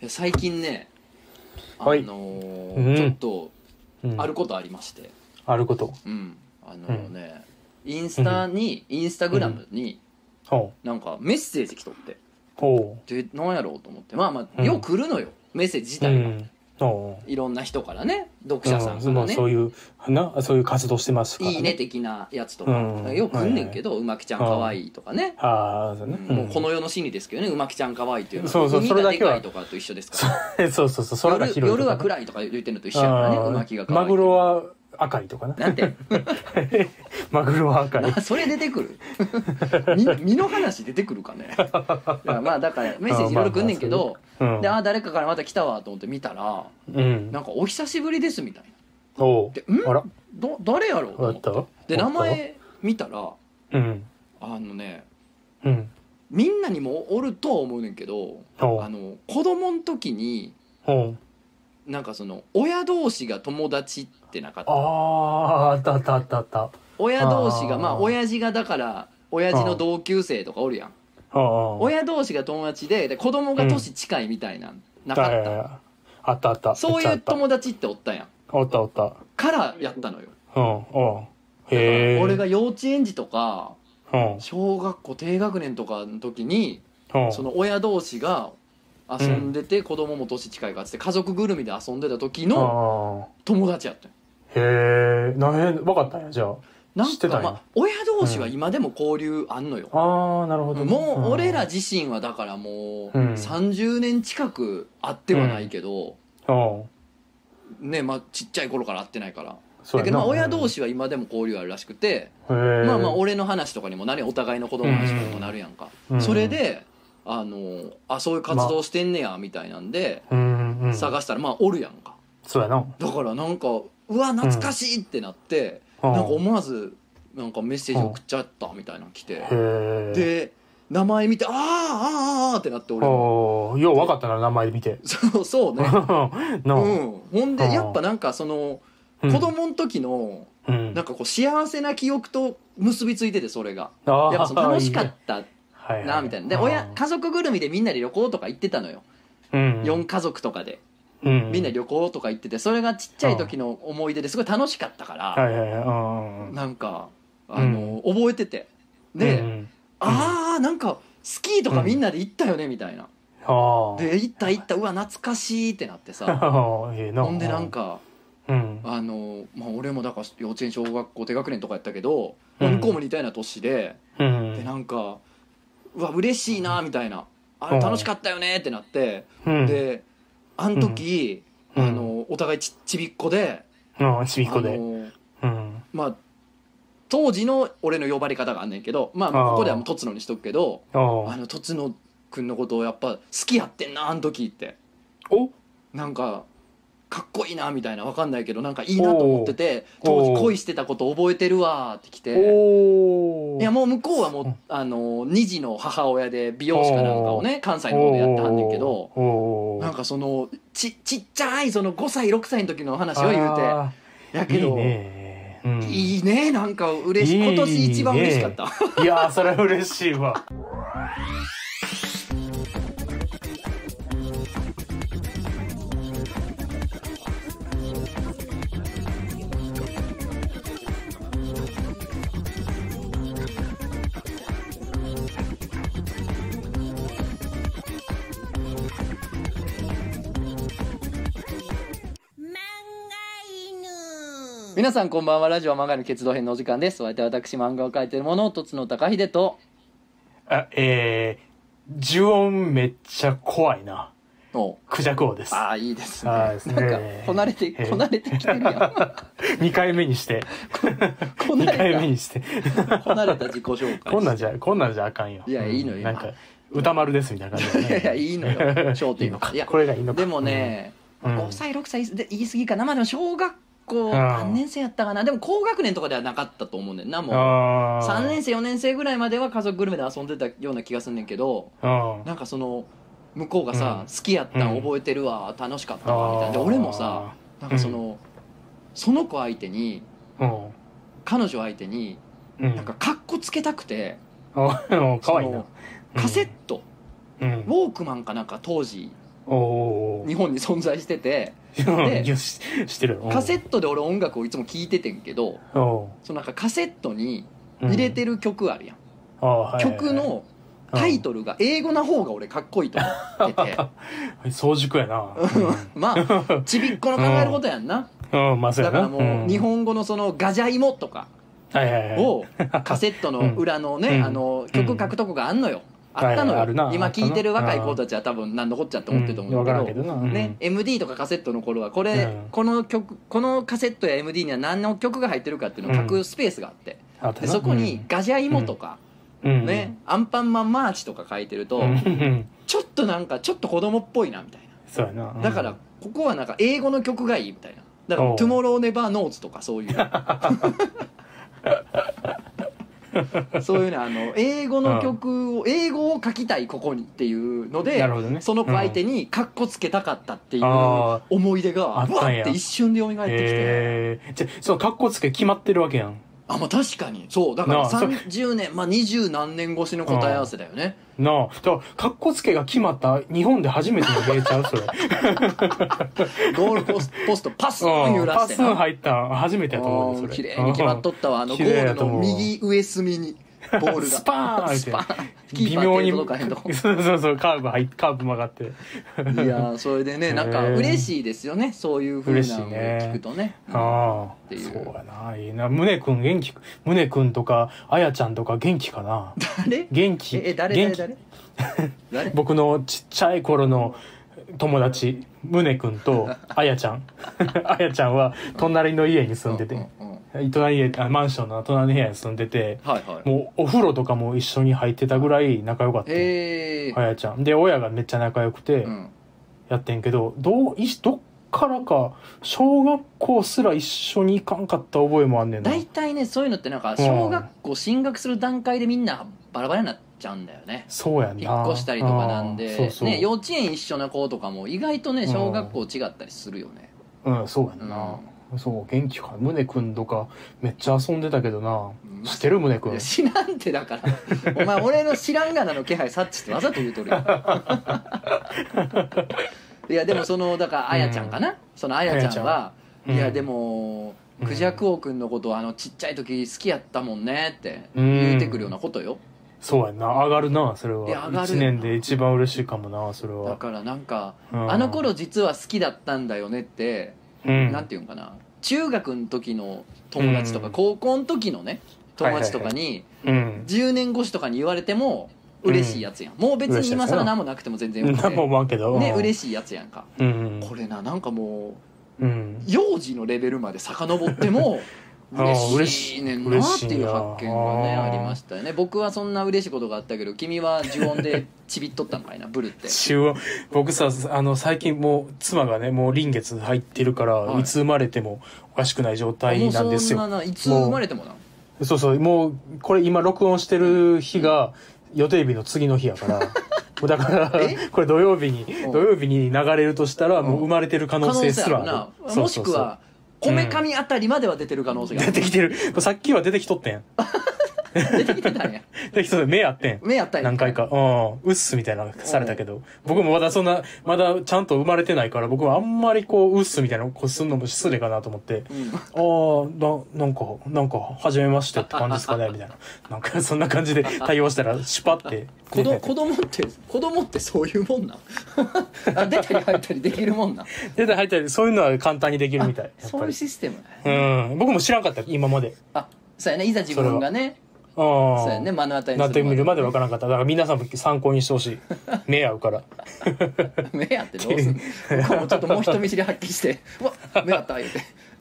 や最近ねあはい。のーうん。ちょっとうん。あることありまして。あること。うん。あのね、インスタに、インスタグラムにほなんかメッセージ来とって。う。ほで何やろうと思って。まあまあうん。よく来るのよ、メッセージ自うう体が、んいろんな人からね読者さんかうん。まらね、あそういうなそういう活動してますからいいね的なやつとか、うん。よく来んねんけど、うまきちゃんかわいいとかね、ああそうね。もうこの世の真理ですけどねうまきちゃんかわいいっていうのは。そうそうそれだけは。とかと一緒ですから。う んそうそうそう空が夜広い夜は暗いとか言ってるのと一緒やからねうまきがかわいいマグロは赤いとかな。なんて？マグロは赤い。なそれ出てくる？身身の話出てくるかね？まあだからメッセージいろいろ来んねんけど、うん。であ誰かからまた来たわと思って見たらうん。なんか「お久しぶりです」みたいな。おう。でん？あら。ど誰やろうとあっ思ってた？で名前見たらうん。あのねうん。みんなにもおるとは思うねんけどあの子供の時になんかその親同士が友達ってなかった？あああったあったあったあった。親同士がまあ親父がだから親父の同級生とかおるやん。親同士が友達でで子供が年近いみたいなんなかった、たあったあった。そういう友達っておったやん。おったおった。からやったのよ。うんおうへえ俺が幼稚園児とかうん。小学校低学年とかの時にうん。その親同士が遊んでて子供も年近いからっつって家族ぐるみで遊んでた時のあ友達やったへえ何へ分かったんやじゃなんかまあ親同士は今でも交流あんのよ、あああなるほどね。もう俺らうん自身はだからもううん。30年近く会ってはないけど、うん。ねまあちっちゃい頃から会ってないから。だけどまあ親同士は今でも交流あるらしくて、まあまあ俺の話とかにもなる。やんお互いの子供の話とかにもなるやんか、うん。それであのあそういう活動してんねやみたいなんで、うんうん。探したらまあおるやんか。そうやな。だからなんかうわ懐かしいってなって、うん。なんか思わずなんかメッセージ送っちゃったみたいなの来て、へえ。で名前見てあーあーあーあーってなって俺よう分かったな名前見て。そうそうね。なうん。ほんでうん。やっぱなんかそのうん。子供の時のうん。なんかこう幸せな記憶と結びついててそれが。やっぱその楽しかったはいはい。なみたいな。で親家族ぐるみでみんなで旅行とか行ってたのよ。うん4家族とかで。うんみんな旅行とか行っててそれがちっちゃい時の思い出ですごい楽しかったからはいはいはい。うんなんかあの覚えてて。でうんあーなんかスキーとかみんなで行ったよねみたいな。ああで行った行ったうわ懐かしいってなってさ。ええな。ほんでなんかうん。あのまあ俺もだから幼稚園小学校低学年とかやったけどうん。向こうも似たような年でうん。でなんかうわ嬉しいなみたいな。あれうん。楽しかったよねってなって。うん。であの時うん。あのお互いちちびっこでうんちびっこで。うん。まあ当時の俺の呼ばれ方があんねんけどまあここではもうとつのにしとくけどああのとつのくんのことをやっぱ好きやってんなあの時って。お？なんかかっこいいなみたいなわかんないけどなんかいいなと思ってて当時恋してたこと覚えてるわーってきて。おいやもう向こうはもううんあの2児の母親で美容師かなんかをね関西の方でやってはんねんけどなんかそのちちっちゃいその5歳6歳の時の話を言うてやけどねうんいいねなんか嬉しい。今年一番嬉しかった。いやーそれは嬉しいわ皆さんこんばんは。ラジオ漫画の決動編のお時間です。お相手は私漫画を描いている者とつの高秀と。あえー呪音めっちゃ怖いな。お。クジャク王です。ああいいですね。あーですね。なんかこなれてえー。こなれてきてるやん。2回目にして。こな2回目れにして。たこなれた自己紹介。こんなんじゃこんなんじゃあかんよ。いやいいのよ。なんか歌丸ですみたいな感じいやいやいいのよ。焦点いいのか。いやこれがいいのか。でもね、うん。5歳6歳で言い過ぎかな。まあでも小学校ん何年生やったかな。でも高学年とかではなかったと思うねんなもう。あー。3年生4年生ぐらいまでは家族ぐるみで遊んでたような気がすんねんけどうんなんかその向こうがさ、うん。好きやったん。覚えてるわ楽しかったわみたいな。で俺もさなんかその、その子相手にうん。彼女相手にうん。なんかカッコつけたくて、うんかわいいな。カセット、うん。ウォークマンかなんか当時日本に存在してて。ーいやししてる。よカセットで俺音楽をいつも聴いててんけどおそのなんかカセットにー入れてる曲あるやん、あーはいはいはい。曲のタイトルが英語な方が俺かっこいいと思ってて。うん。早熟やな。まあちびっこの考えることやんな。うん、うん、まだからもう日本語のそのガジャイモとかをカセットの裏のね、うん。あの曲書くとこがあんのよ、あったのよ、はい今聴いてる若い子たちは多分何のこっちゃって思ってると思うんだけど,、うん。けどね、MD とかカセットの頃はこれ、うん。この曲このカセットや MD には何の曲が入ってるかっていうのを書くスペースがあって、でそこにガジャイモとか、うん。ね、アンパンマンマーチとか書いてると、ちょっとなんかちょっと子供っぽいなみたいな。そうやな。うん。だからここはなんか英語の曲がいいみたいな。だから「おう。Tomorrow Never Knows」とかそういう そういうねあの英語の曲を英語を書きたいここにっていうのでなるほどね。その子相手にカッコつけたかったっていうあ思い出があったんって一瞬で蘇ってきて、えー、じゃあその格好つけ決まってるわけやんあまあ確かに。そうだからなあそ30年まあ二十何年越しの答え合わせだよね。なあ。だから格好つけが決まった日本で初めての芸ちゃう？それ。ゴールポスポストパスン揺うんらしてパスン入ったん初めてやと思うそれ。綺麗に決まっとったわ。あのゴールの右上隅にボールが。スパーンって。微妙に。そうそうそうカーブ入っカーブ曲がって。いやーそれでねなんか嬉しいですよね。そういうふうなのをね。聞くとね。ああ。ていう。そうやな。いいな。宗くん元気宗くんとかあやちゃんとか元気かな？誰？元気？ええ誰元誰気？誰？誰？僕のちっちゃい頃の友達宗くんとあやちゃん。あやちゃんは隣の家に住んでて、うんうんうん隣家あマンションの隣の部屋に住んでてはいはい。もうお風呂とかも一緒に入ってたぐらい仲良かった。へえ。あやちゃん。で親がめっちゃ仲良くてうん。やってんけどどういどっからか小学校すら一緒に行かんかった覚えもあんねんな。大体ねそういうのってなんか小学校進学する段階でみんなバラバラになっちゃうんだよね。そうやんな。引っ越したりとかなんうん。でそうそう、ね幼稚園一緒な子とかも意外とねうん。小学校違ったりするよね。うんそうやんな、そう元気か？宗くんとか？めっちゃ遊んでたけどな、うん。知ってる宗くん？知らんってだから。お前 俺の知らんがなの気配察知ってわざと言うとるよ いやでもそのだからあやちゃんかな、そのあやちゃんはんいやでもうん。クジャク王くんのことあのちっちゃい時好きやったもんねってうん。言うてくるようなことよ。そうやんな。上がるなそれはいや上がる。よ1年で一番嬉しいかもなそれだはからなんかうん。あの頃実は好きだったんだよねってうん。なんていうんかな？中学の時の友達とかうん。高校の時のね友達とかにうん。10年越しとかに言われても嬉しいやつやん。もう別に今更何もなくても全然よく何もて思わんけど。ねし嬉しいやつやんか。いうん。これななんかもうん。う幼児のレベルまで遡っても 嬉しいねんなっていう発見がねありましたよね。僕はそんな嬉しいことがあったけど君は呪音でちびっとったんかいなブルって。中央僕さあの最近もう妻がねもう臨月入ってるから、はい。い、つ生まれてもおかしくない状も態なんですよ。いつ生まれてもな。そうそうもうこれ今録音してる日が予定日の次の日やから。だからえ？これ土曜日にうん。土曜日に流れるとしたらうん。もう生まれてる可能性すらある。もしくはこめかみあたりまでは出てる可能性がある。出てきてる。さっきは出てきとってん 出てきてたんや出てきとって目あってん目あったんや何回かうんうっすみたいなのされたけど僕もまだそんなまだちゃんと生まれてないから僕はあんまりこううっすみたいなのこうすんのも失礼かなと思ってうんああ、な、なんか、なんか、初めましてって感じですかねみたいな。なんか、そんな感じで対応したら、シュパって。子ど子供って子供ってそういうもんなん あ出たり入ったりできるもんなん出たり入ったり、そういうのは簡単にできるみたい。そういう。システムねうん。僕も知らんかった、今まで。あそうやねいざ自分がね。そうやね目の当たりになってみるまでわかからんかった。だから皆さんも参考にしてほしい。目合うから。目あってどうすんの？ちょっともう人見知り発揮して「うわ目あった」言うて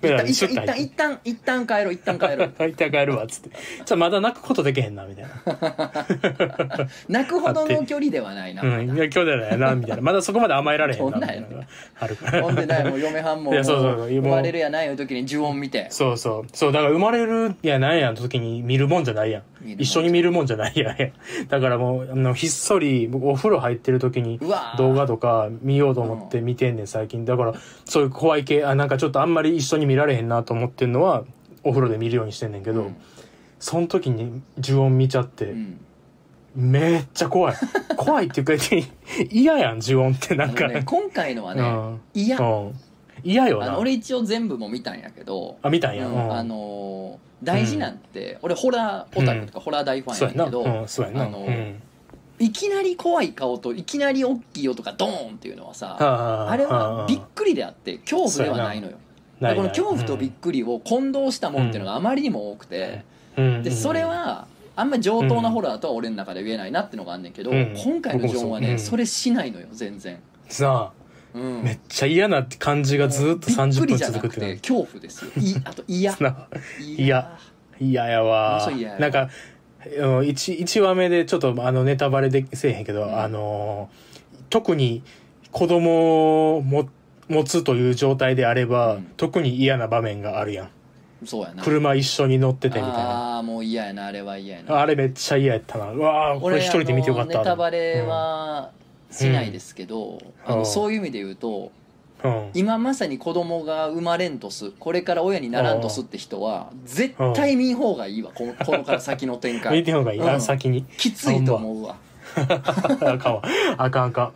目あった一旦一旦一旦帰ろう一旦帰ろう 大体帰るわ、つって。じゃあまだ泣くことできへんな、みたいな。泣くほどの距離ではないな、うん。いや、今日だよな、みたいな。まだそこまで甘えられへんな、そんなんやみたいなのがあるから。ほんでないもう嫁はんももう生まれるやないいう時に呪音見てそうそう。そう、だから生まれるやなんやの時に見るもんじゃないやん。一緒に見るもんじゃないやん。だからもう、あの、ひっそり、僕お風呂入ってる時に動画とか見ようと思って見てんねん、最近。だから、そういう怖い系、あ、なんかちょっとあんまり一緒に見られへんなと思ってんのは、お風呂で見るようにしてんねんけど、うん。その時に呪音見ちゃって、うん。めっちゃ怖い。怖いっていうか嫌やん呪音ってなんか。ね今回のはねうん。嫌うん。嫌よな。俺一応全部も見たんやけどあ見たんや、うん。うん。あのー大事なんて、俺ホラーオタクとかホラー大ファンやけど、うんそうやな。あいきなり怖い顔といきなり大きい音がドーンっていうのはさああれはびっくりであって恐怖ではないのよ。でこの恐怖とびっくりを混同したもんっていうのがあまりにも多くて、でそれはあんまり上等なホラーとは俺の中で言えないなってのがあんねんけど、うん。今回のジョンはね、う。うん。それしないのよ全然、さうん。あめっちゃ嫌な感じがずっと30分びっくりじゃな続くって恐怖ですよ。いあと嫌。な嫌。嫌。やもわ。なんかうん一一話目でちょっとあのネタバレでせえへんけど、うん。あの特に子供をも持つという状態であれば、うん。特に嫌な場面があるやん。そうやな。車一緒に乗っててみたいな。ああもう嫌やなあれは嫌やな。あれめっちゃ嫌やったな。うわあこれ俺一人で見てよかっあたのネタバレはしないですけど、あのうん。そういう意味で言うとうん。今まさに子供が生まれんとす。これから親にならんとすって人は絶対見ん方がいいわ。このこのから先の展 見開てほうがいい、うん。あ先に。きついと思うわ、あかんわあかんあか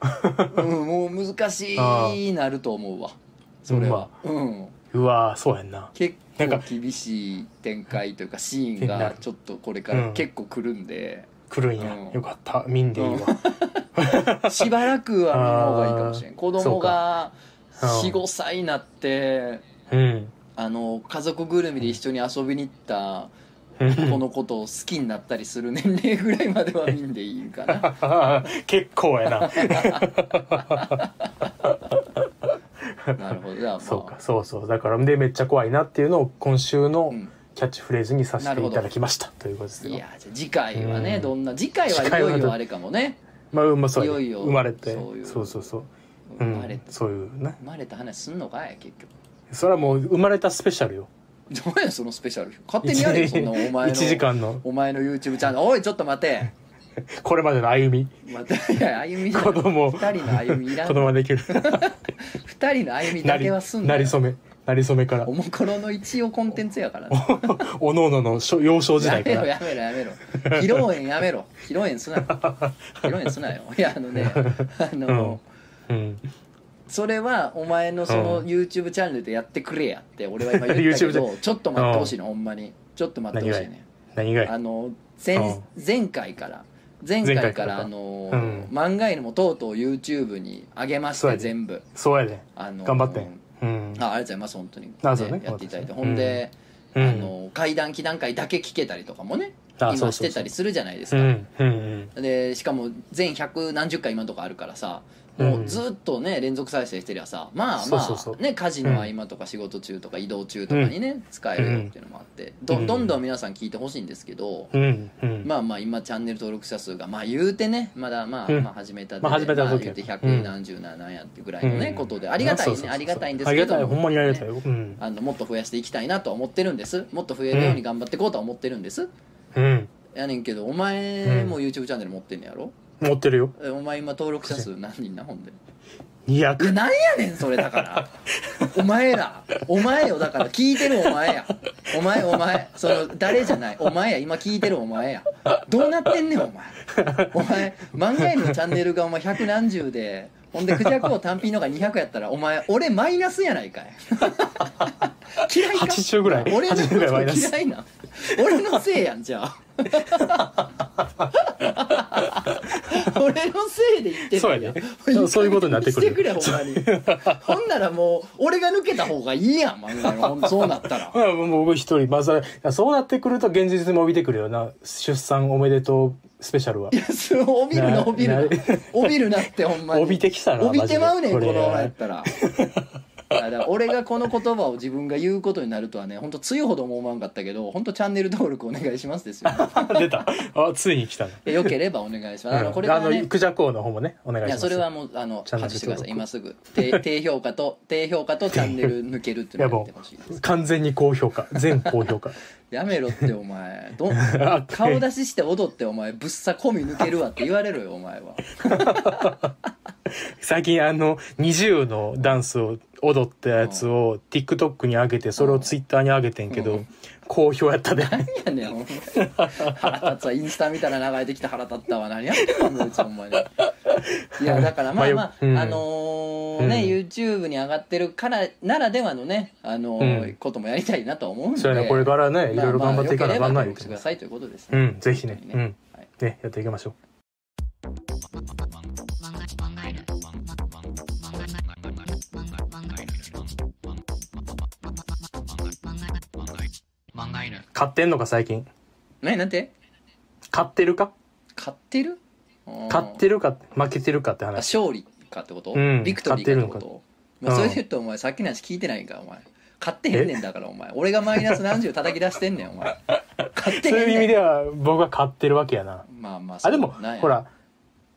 んうん、もう難しいなると思うわ。それは。うん。うわーそうやんな。結構厳しい展開というかシーンがちょっとこれから結構来るんで、来るんや、うん。よかった。見んでいいわ、しばらくは見ん方がいいかもしれん。子供がそうか。うん。45歳になってうん。あの家族ぐるみで一緒に遊びに行ったうんこのことを好きになったりする年齢ぐらいまでは見んでいいんかな。結構やな。なるほど。じゃあまあ。そうかそうそう。だからでめっちゃ怖いなっていうのを今週のうん。キャッチフレーズにさせていただきました。ということですよ。いやじゃあ次回はね、うん。どんな次回はいよいよあれかもね。まあまあそういよいよ生まれてそうそうそう生まれうん、そういうね。生まれた話すんのかい結局。それはもう生まれたスペシャルよどうやそのスペシャル勝手にやれよそんなお前の1時間の。お前の YouTube チャンネル。おいちょっと待て。これまでの歩み。いや歩みじゃない。子供。二人の歩みいら子ん供ができる。二人の歩みだけはすんなよ。なりそめ。なりそめから。おもころの一応コンテンツやから。ね おのおのの小幼少時や代から。めろやめろやめろ。披露宴やめろ。披露宴すな披露宴すなよ。いやあのねあの、うんそれはお前のそのうん。YouTube チャンネルでやってくれやって俺は今言ったけ YouTube どちょっと待ってほしいのほんまに。ちょっと待ってほしいね。何がやあの前うん。前回から。前回からかあのうん。漫画犬もとうとう YouTube に上げましたそうやで。全部。そうやで。あの頑張って。うん。あありがとうございます本当に。やっていただいて。ほんでうん。あの怪談祈談会だけ聞けたりとかもね今してたりするじゃないですか。でしかも全百何十回今のとこあるからさもうずっとね連続再生してりゃさまあまあね家事の合間とか仕事中とか移動中とかにね使えるよっていうのもあってどうん。どんどん皆さん聞いてほしいんですけどまあまあ今チャンネル登録者数がまあ言うてねまだまあうん。まあ始めたてでまあ始めた時まあ言うて百何十何やってぐらいのねうん。ことでありがたいね。ありがたいんですけどありがたい。ほんまにありがたい。あのもっと増やしていきたいなとは思ってるんです。もっと増えるように頑張っていこうとは思ってるんです。うん。やねんけどお前も YouTube チャンネル持ってんねやろ？持ってるよ。えお前今登録者数 何人なほんで？200いやなんやねんそれだから。お前ら。お前よだから聞いてるお前や。お前お前。その誰じゃない。お前や。今聞いてるお前や。どうなってんねんお前。お前漫画犬のチャンネルがお前百何十でほんでクジャクを単品のが200やったらお前俺マイナスやないかい。嫌いか？80ぐらい。俺の80ぐらいマイナス。こと嫌いな。ん俺のせいやんじゃあ。俺のせいで言ってるそうやね。そういうことになってくるしてくれほんまに。ほんならもう俺が抜けた方がいいやん漫画のほんそうなったら。僕一人まあそれそうなってくると現実も帯びてくるよな。出産おめでとうスペシャルは。いやそう帯びるな帯びるな。な帯びるなってほんまに。帯びてきたな帯びてまうねんこのままやったら。いやだから俺がこの言葉を自分が言うことになるとはね本当強いほども思わんかったけど本当チャンネル登録お願いしますですよ。出た。あついに来たな。よければお願いします。あのこれねあのクジャク王の方もねお願いします。いやそれはもうあの外してください。今すぐ。低 低評価と低評価とチャンネル抜けるっていうのをやってほしいです。完全に高評価。全高評価やめろってお前。どんあ顔出しして踊ってお前ぶっさ込み抜けるわって言われろよお前は。最近あの20のダンスを踊ったやつを TikTok に上げてそれを Twitter に上げてんけどうん好評やったで。何やねんほんま腹立つわインスタ見たら流れてきて腹立ったわ何やってんのに。いやだからまあまあ、うん。あのーね、うん。YouTube に上がってるからならではのね、あのーうん。こともやりたいなとは思うんで。そうやねこれからねいまあろいろ頑張っていかなあかんなまあ言うてよければ協力してくださいということですね。うんぜひね。本当にうん。はい。ねやっていきましょう買ってんのか最近？何？なんて？買ってるか？買ってる？買ってるるか？負けてるかってあ話勝利かってこと、うんビクトリーかってこと？まあ、それで言うとお前さっきの話聞いてないんかお前。買ってへんねんだからお前。俺がマイナス何十叩き出してんねんお前。買ってへんねん。そういう意味では僕は買ってるわけやな。まあまああでもほら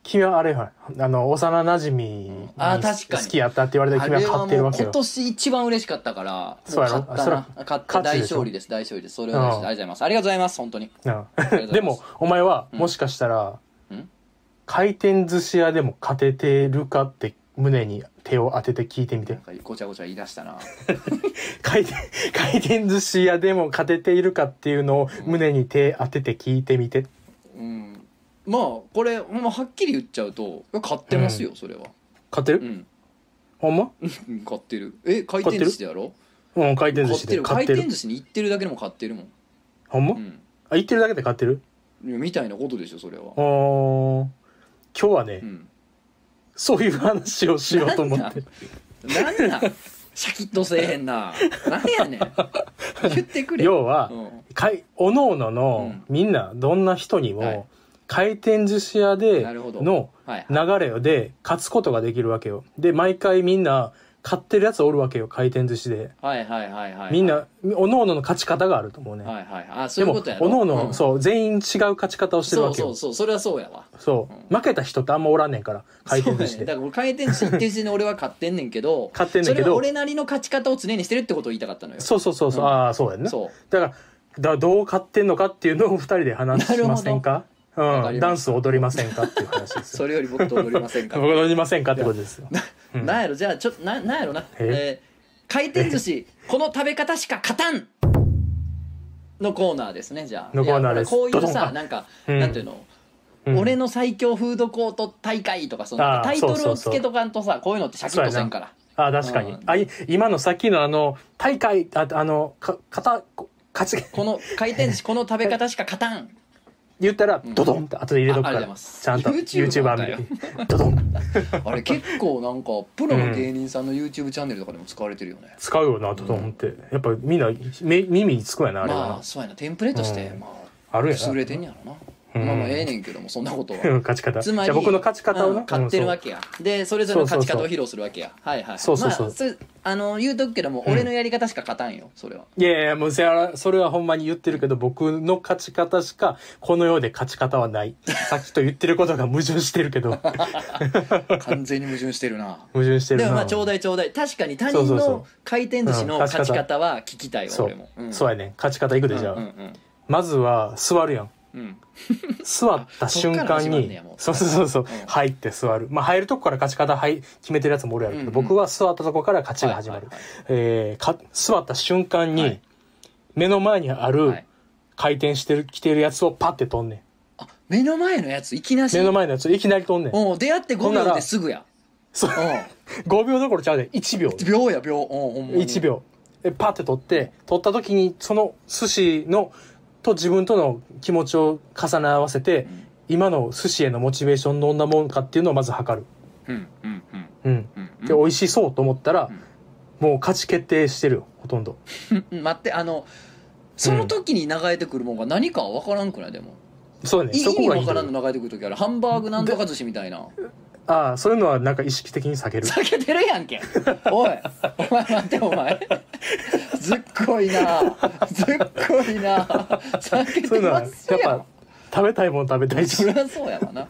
君はあれほらあの幼馴染にあ確かに。好きやったって言われたあ君は買れはもうってるわけよ。今年一番嬉しかったからそうやろ？も買ったな買った大勝利です大勝利です。それはありがとうございます。ありがとうございます本当に。うん。でもお前はうん。もしかしたらうん？回転寿司屋でも勝ててるかって胸に手を当てて聞いてみて。ごちゃごちゃ言い出したな。回転回転寿司屋でも勝てているかっていうのを胸に手当てて聞いてみて。うんまあこれほんまはっきり言っちゃうと買ってますよそれは。勝てる？うん。ほんま？う ん買ってる。え回転寿司でやろ？うん回転寿司買ってる。で買ってる。回転寿司に行ってるだけでも買ってるもん。ほんま？うん。あ言ってるだけで買ってる？いやみたいなことでしょそれは。あー。今日はねうん。そういう話をしようと思って。なんなん？シャキッとせえへんな。何やねん。言ってくれ。要はうん。かいおのおのの、うん。みんなどんな人にも、はい回転寿司屋でのはい流れで勝つことができるわけよ。で毎回みんな買ってるやつおるわけよ回転寿司で。はいはいはいはいみんなおのおのの勝ち方があると思うね、はいはいあそういうことやろ？おのおの、うん。そう全員違う勝ち方をしてるそうわけよ。そうそうそれはそうやわ。そう。負けた人ってあんまおらんねんから回転寿司で、ね。だから俺回転寿司行ってる時点で俺は勝ってんねんけど勝ってんねんけどそれは俺なりの勝ち方を常にしてるってことを言いたかったのよ。そうそうそうそう、うん。ああそうやんな。そう。だからだどう勝ってんのかっていうのを二人で話しませんか？うん、ダンス踊りませんかっていう話ですよ。それより僕と踊りませんか。僕踊りませんかってことですよ、うん。なんやろ？じゃあちょっとななんやろな？え？えー回転寿司この食べ方しか勝たんのコーナーですねじゃあ。のコーナーです。こういうさなんか、うん。なんていうの、うん。俺の最強フードコート大会とかそのタイトルをつけとかんとさこういうのってシャキッとせんから。あ確かに、うん。あい今のさっきのあの大会ああのか型こ勝ちこの回転寿司この食べ方しか勝たん言ったらん。ドドンって後で入れとくから、ちゃんと YouTuber YouTuber 見てドドン。あれ結構なんかプロの芸人さんの YouTube チャンネルとかでも使われてるよね、使うよなドドンって。やっぱみんなめ耳につくやなあれはな、まあそうやな。テンプレとして、うん。まあるや優れてんやろな、うんまあまあええねんけどもそんなことは。勝ち方。つまりじゃあ僕の勝ち方をな、うん買ってるわけけやでそれぞれの勝ち方を披露するわけや。はいはいそうそうそう。まあ、れあの言うとくけども、うん。俺のやり方しか勝たんよそれは。いやいやもうそれはそれはほんまに言ってるけど僕の勝ち方しかこの世で勝ち方はない。さっきと言ってることが矛盾してるけど。完全に矛盾してるな。矛盾してるな。でもまあちょうだいちょうだい。確かに他人そうそうそう。の回転寿司のうん勝ち方。は聞きたいわそう。俺も、ん。そうやね勝ち方いくでじゃあ、うんうん。まずは座るやんうんうん座った瞬間にそう。そうそうそう、うん。入って座る。まあ入るとこから勝ち方はい決めてるやつもおるやろうけど、うんうん。僕は座ったとこから勝ちが始まる、はいはいはいえーか座った瞬間に、はい。目の前にあはるい。回転してる来てるやつをパッて取んねん。あ目の前のやついきなし？目の前のやつをいきなり取んねん。おう出会って5秒ですぐや。そう。う。5秒どころちゃうねん。1秒。ん秒や秒。うんほんまに。1秒。でパッて取って取った時にその寿司のと自分との気持ちを重ね合わせて、ん。今の寿司へのモチベーションどんなもんかっていうのをまず測る、うんうん。うん。うん、うん。で美味しそうと思ったら、うん。もう勝ち決定してるよほとんど。う ん待ってあのその時に流れてくるもんが何かは分からんくない？でも。そうねい意味そこがいい分からんの流れてくる時ある。ハンバーグなんとか寿司みたいなああそういうのはなんか意識的に下げる。避けてるやんけ。おい。お前待ってお前。ずっこいな。ずっこいな。避けてますやんやっぱ食べたいもん食べたいし。それはそうやわな。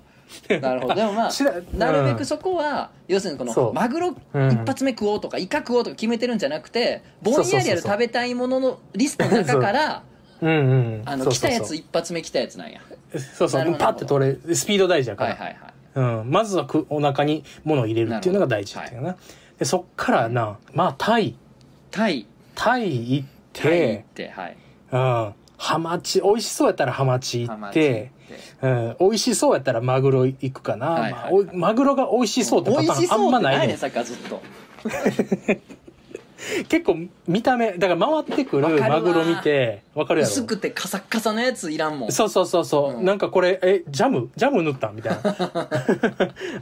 なるほど。でもまあしらなるべくそこは、要するにこのマグロうん。一発目食おうとかイカ食おうとか決めてるんじゃなくてぼんやりある食べたいもののリストの中から うんうん。あの来たやつ一発目来たやつなんや。そうそう。パッて取れスピード大事やから、はいはいはいうん、まずはくお腹に物を入れるっていうのが大事っていうかな、でそっからなまあタイ。タイ。タイ行ってはい。うん。ハマチ美味しそうやったらハマチ行ってうん、美味しそうやったらマグロ行くかな、はいはいまあおいマグロが美味しそうってパターンあんまないねん。何やねんさっきからずっと 結構見た目だから回ってくるマグロ見てわかるやろ？薄くてカサッカサのやついらんもん。そうそうそうそう、うん。なんかこれえジャム？ジャム塗った？んみたいな。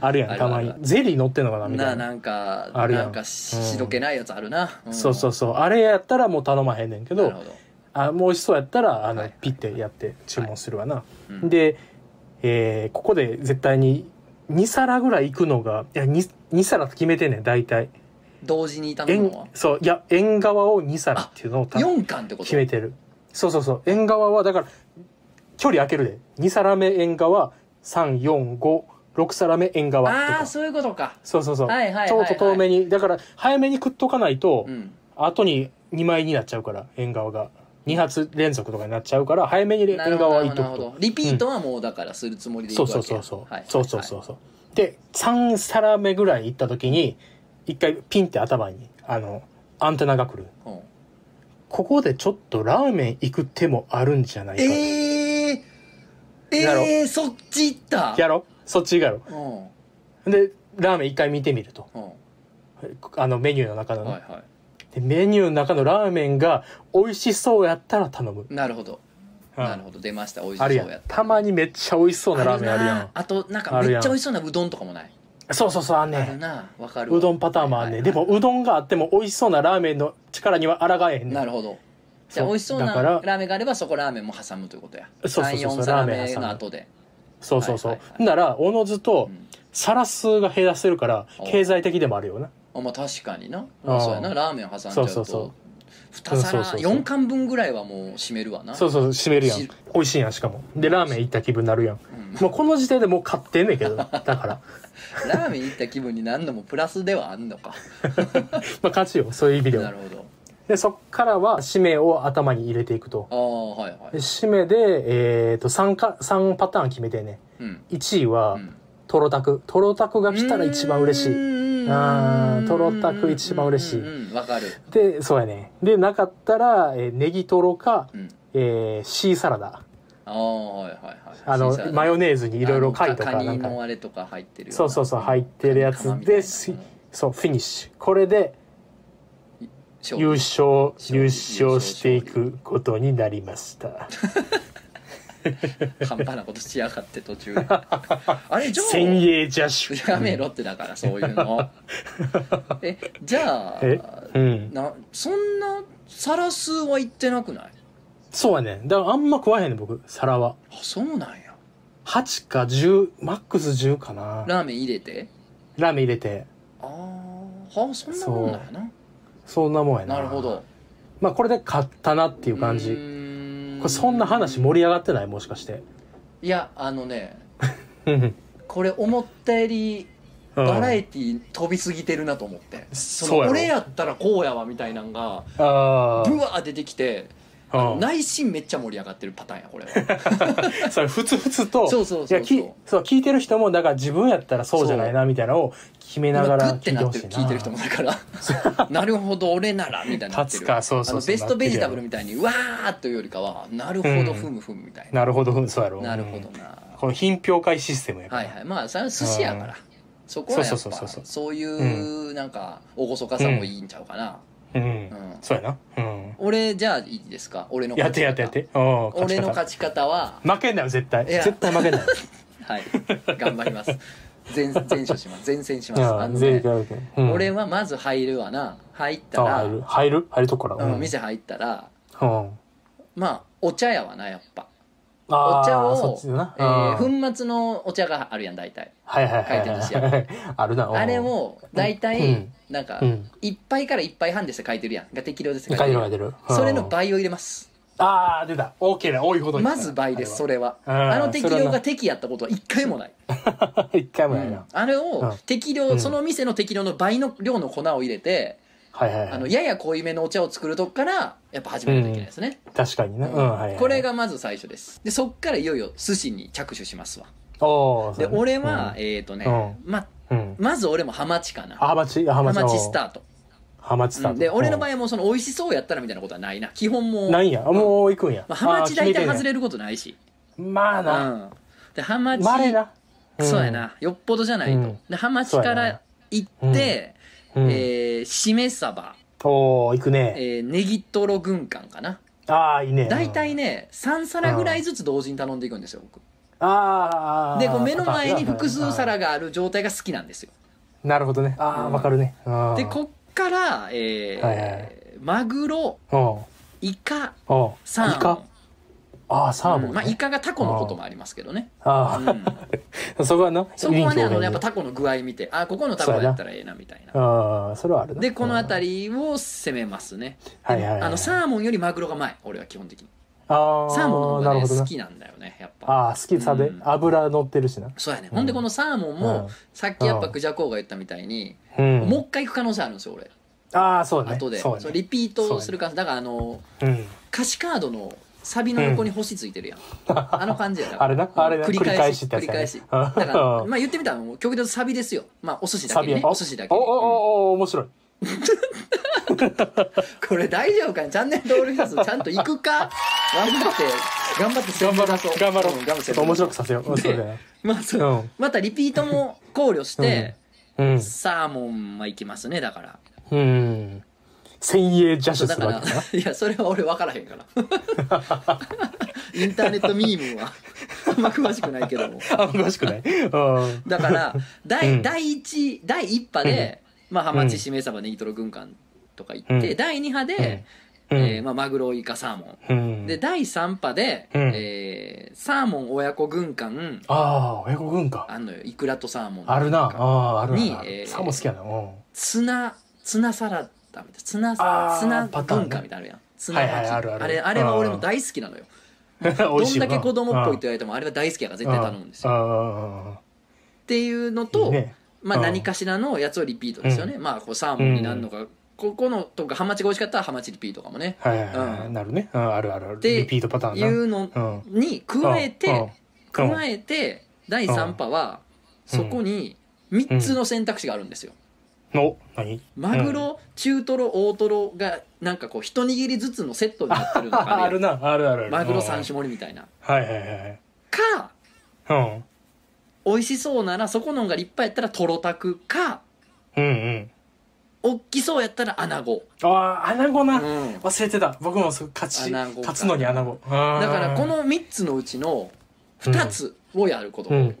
あるやんたまに。ゼリー乗ってんのかな？みたな。ないなんかあるやん。なんか白けないやつあるな、ん。そうそうそう。あれやったらもう頼まへんねんけどあもう美味しそうやったらあの、はいピッてやって注文するわな、うん。で、えーここで絶対に2皿ぐらい行くのがいや 2, 2皿決めてんねん大体同時に頼む縁のは。そういや縁側を2皿っていうのをた4巻ってこと？決めてる。そうそうそう。縁側はだから距離空けるで。2皿目縁側3456皿目縁側と。かああそういうことか。そうそうそう、はいはいちょうど遠めにだから早めに食っとかないと、うん。後に2枚になっちゃうから縁側が。2発連続とかになっちゃうから早めに縁側はいっとくリピートはもうだからするつもりでいくそうわけやそうそうそう、はいそうそうそうそう。で3皿目ぐらい行った時に一回ピンって頭にあのアンテナが来る。うん。ここでちょっとラーメン行く手もあるんじゃないかえー、やろえー、そっち行った？やろそっちやろう。ん。でラーメン一回見てみると。うん。あのメニューの中のね、はいはでメニューの中のラーメンが美味しそうやったら頼む、いなるほど、うん。なるほど。出ました。美味しそうやった。たまにめっちゃ美味しそうなラーメンあるやん。なあとなんかめっちゃ美味しそうなうどんとかもない？そうそうそうあんあるねんなわかるわ。うどんパターンもあんねん、でもうどんがあっても美味しそうなラーメンの力には抗えへんねん。なるほど。じゃあそう美味しそうなだからラーメンがあればそこラーメンも挟むということや。そうそうそうそう34皿目ラーメン挟むの後で。そうそうそう、はいはいはい。ならおのずとうん。皿数が減らせるからお経済的でもあるよな。あまあ確かにな。あー。そうやな。ラーメン挟んじゃうそうそうそとう2皿そうそうそう4貫分ぐらいはもう締めるわな。そうそう締めるやん。し美味しいやんしかも。でラーメン行った気分になるやん。うん。もうこの時点でもう買ってんねんけど だから。ラーメン行った気分になるのもプラスではあんのか。まあ勝ちよそういう意味では。なるほど。でそっからは締めを頭に入れていくと。ああはいはでい締めで、えー、と 3, か3パターン決めてねうん。1位はうん。とろたくとろたくが来たら一番嬉しいいあーとろたく一番嬉しい。うんうんわかる。でそうやね。でなかったら、えーネギとろか、うん。えーシーサラダ。ああはいはいはい。あのマヨネーズにいろいろ貝とかなんか。のあれとか入ってるよそうそうそう入ってるやつですそうフィニッシュ。これで優勝優勝していくことになりました 半端なことしやがって途中で。あれじゃあ先鋭ジャッシュやめろってだからそういうの。えじゃあえうん。なそんな皿数は言ってなくない？そうやね。だからあんま食わへんねん僕皿は。あそうなんや。8か10マックス10かな。ラーメン入れて？ラーメン入れて。あー。はあそんなもんやな。そんなもんやな。なるほど。まあこれで勝ったなっていう感うじれそんな話盛り上がってない？もしかして。いやあのねうん これ思ったよりうん。バラエティ飛びすぎてるなと思って、その俺やったらこうやわみたいなんがあブワー出てきて内心めっちゃ盛り上がってるパターンやこれは。あ それふつふつとそうそうそうそう。いやきそう聞いてる人もだから自分やったらそうじゃないなみたいなのを決めな今がらグッてなっ聞いてほしいる聞いてる人もだから。なるほど俺ならみたいになってる。立つかそうそうそう。ベストベジタブルなみたいにうわーっというよりかはなるほうん。どふむふむみたいな、なるほどそうやろ。なるほどうんな、この品評会システムやから。はいはい。まあそれは寿司やから、そこはやっぱそうそうそうそう。そういうなんか厳かさもいいんちゃうかな、うん、んそうやな。うん。俺じゃあいいですか？俺のやってやってやって。うん俺の勝ち方は。方負けんなよ絶対。いや。絶対負けんなよ。はい。頑張ります。全全勝します。全戦します。あうんのね全然うん。俺はまず入るわな。入ったら。あ入る。入る入るとこからうん、店入ったら。うん。まあお茶やわなやっぱお茶をえーうん。粉末のお茶があるやん大体。はいはいはい回転寿司やはいあるな。うん。あれを大う体ん。なんかうん。1杯から1杯半でして書いてるやん。が適量です書書いてる。それの倍を入れます。ああ出た。OK だ。多いほどまず倍ですそれは。うん。あの適量が適やったことは一回もない。一回もうんな。いなあれうをん。適量うん。その店の適量の倍の量の粉を入れてはいはいはい。あのやや濃いめのお茶を作るとこからやっぱ始めないといけないですね。確かにねうん。はいはいこれがまず最初です。でそっからいよいよ寿司に着手しますわ。おーで俺はえっとねうま。まず俺もハマチかな。あハマチハハママチチスタート。ハマチスタート。うん。で俺の場合合もその美味しそうやったらみたいなことはないな。基本もうないんや。あもう行くんや。まあ、ハマチ大体外る。れることないし。まあうな。ん。でハマチまそうや。な。よっぽどじゃないと、うん。でハマチから行って、うん。えーしめ鯖、おー、行くえね。ー、ネギトロ軍艦かなああ、いいね。大体ね3皿ぐらいずつ同時に頼んでいくんですよ僕ああ。でこう目の前に複数あ皿がある状態が好きなんですよーなるほどね。ああ、うんわかるね。でこっから、えーはいはいマグロうん。イカうん。サーモンああ、サーモンね。うん。まあ、イカがタコのこともありますけどね、あうん。あ、そこはな。そこはねあのやっぱタコの具合見てあここのタコやったらええなみたいな。ああ、それはあるな。でこのり。辺りを攻めますね。はいはいはい。あのサーモンよりマグロが前俺は基本的に。ああ、サーモンの方がね好きなんだよねやっぱ。ああ、好きさで？うん。油乗ってるしな。そうやね、うんほんでこのサーモンも、うん。さっきやっぱクジャコウが言ったみたいに、うん。もう一回行く可能性あるんですよ俺。ああ、そうね。後で。そうね。リピートする可能性。だからあのうん。歌詞カードのサビの横に星ついてるやん、あの感じやだからあれな？あれな？繰り返返し繰り返しうんだからまあ言ってみたらもう極力サビですよまあお寿司だけにねサビお寿司だけに、おおおお面白い。これ大丈夫かなチャンネル登録者数ちゃんと行くか頑張って頑張って頑張ろう頑張ろうん頑張って面白くさせよう。うんそうだよ。まあそううんまたリピートも考慮して、うん。サーモンは行きますねだからうん。千円ジャするわけだな。いやそれは俺分からへんからインターネットミームはあんま詳しくないけどもあ、詳しくない。うん。だから第,、うん第一第一波で、まあ、ハマチしめ鯖ネギトロ軍艦とか行って、うん第二波で、うんえーまあ、マグロイカサーモンうん。で第3波で、うんえーサーモン親子軍艦ああ、親子軍か。あんのよイクラとサーモンあるな。ああ、あるな。にえーサーモン好きやな。うん。ツナツナサラダみたいな。ツナあーツナパターンね。軍艦みたいなのあるやん。ツナ巻き、はいはいある。あるれあれは俺も大好きなのよ。美どんだけ子供っぽいって言われてもあれは大好きやから絶対頼むんですよ。よ。っていうのいといね。まあうん。何かしらのやつをリピートですよね、まあこうサーモンになるのか、ここのとかハマチが美味しかったらハマチリピートかもね。はいはいはうい。なるね。うんあるある。ある。でリピートパターンな。いうのうん。に加えて、うん。うん。加えて第3波はそこに3つの選択肢があるんですよ、の、何マグロ、中トロ大トロがなんかこう一握りずつのセットになってるのがああるな。あるあるある。マグロ3種。種盛りみたいなはいはいはい。かうん。美味しそうならそこのが立派やったらトロタクかうんうん。大きそうやったらアナゴ、ああ、アナゴな。うん忘れてた。僕もそう勝ち、アナゴか勝つのにアナゴ。だだからこ、の3つのうちの2つをやることうん。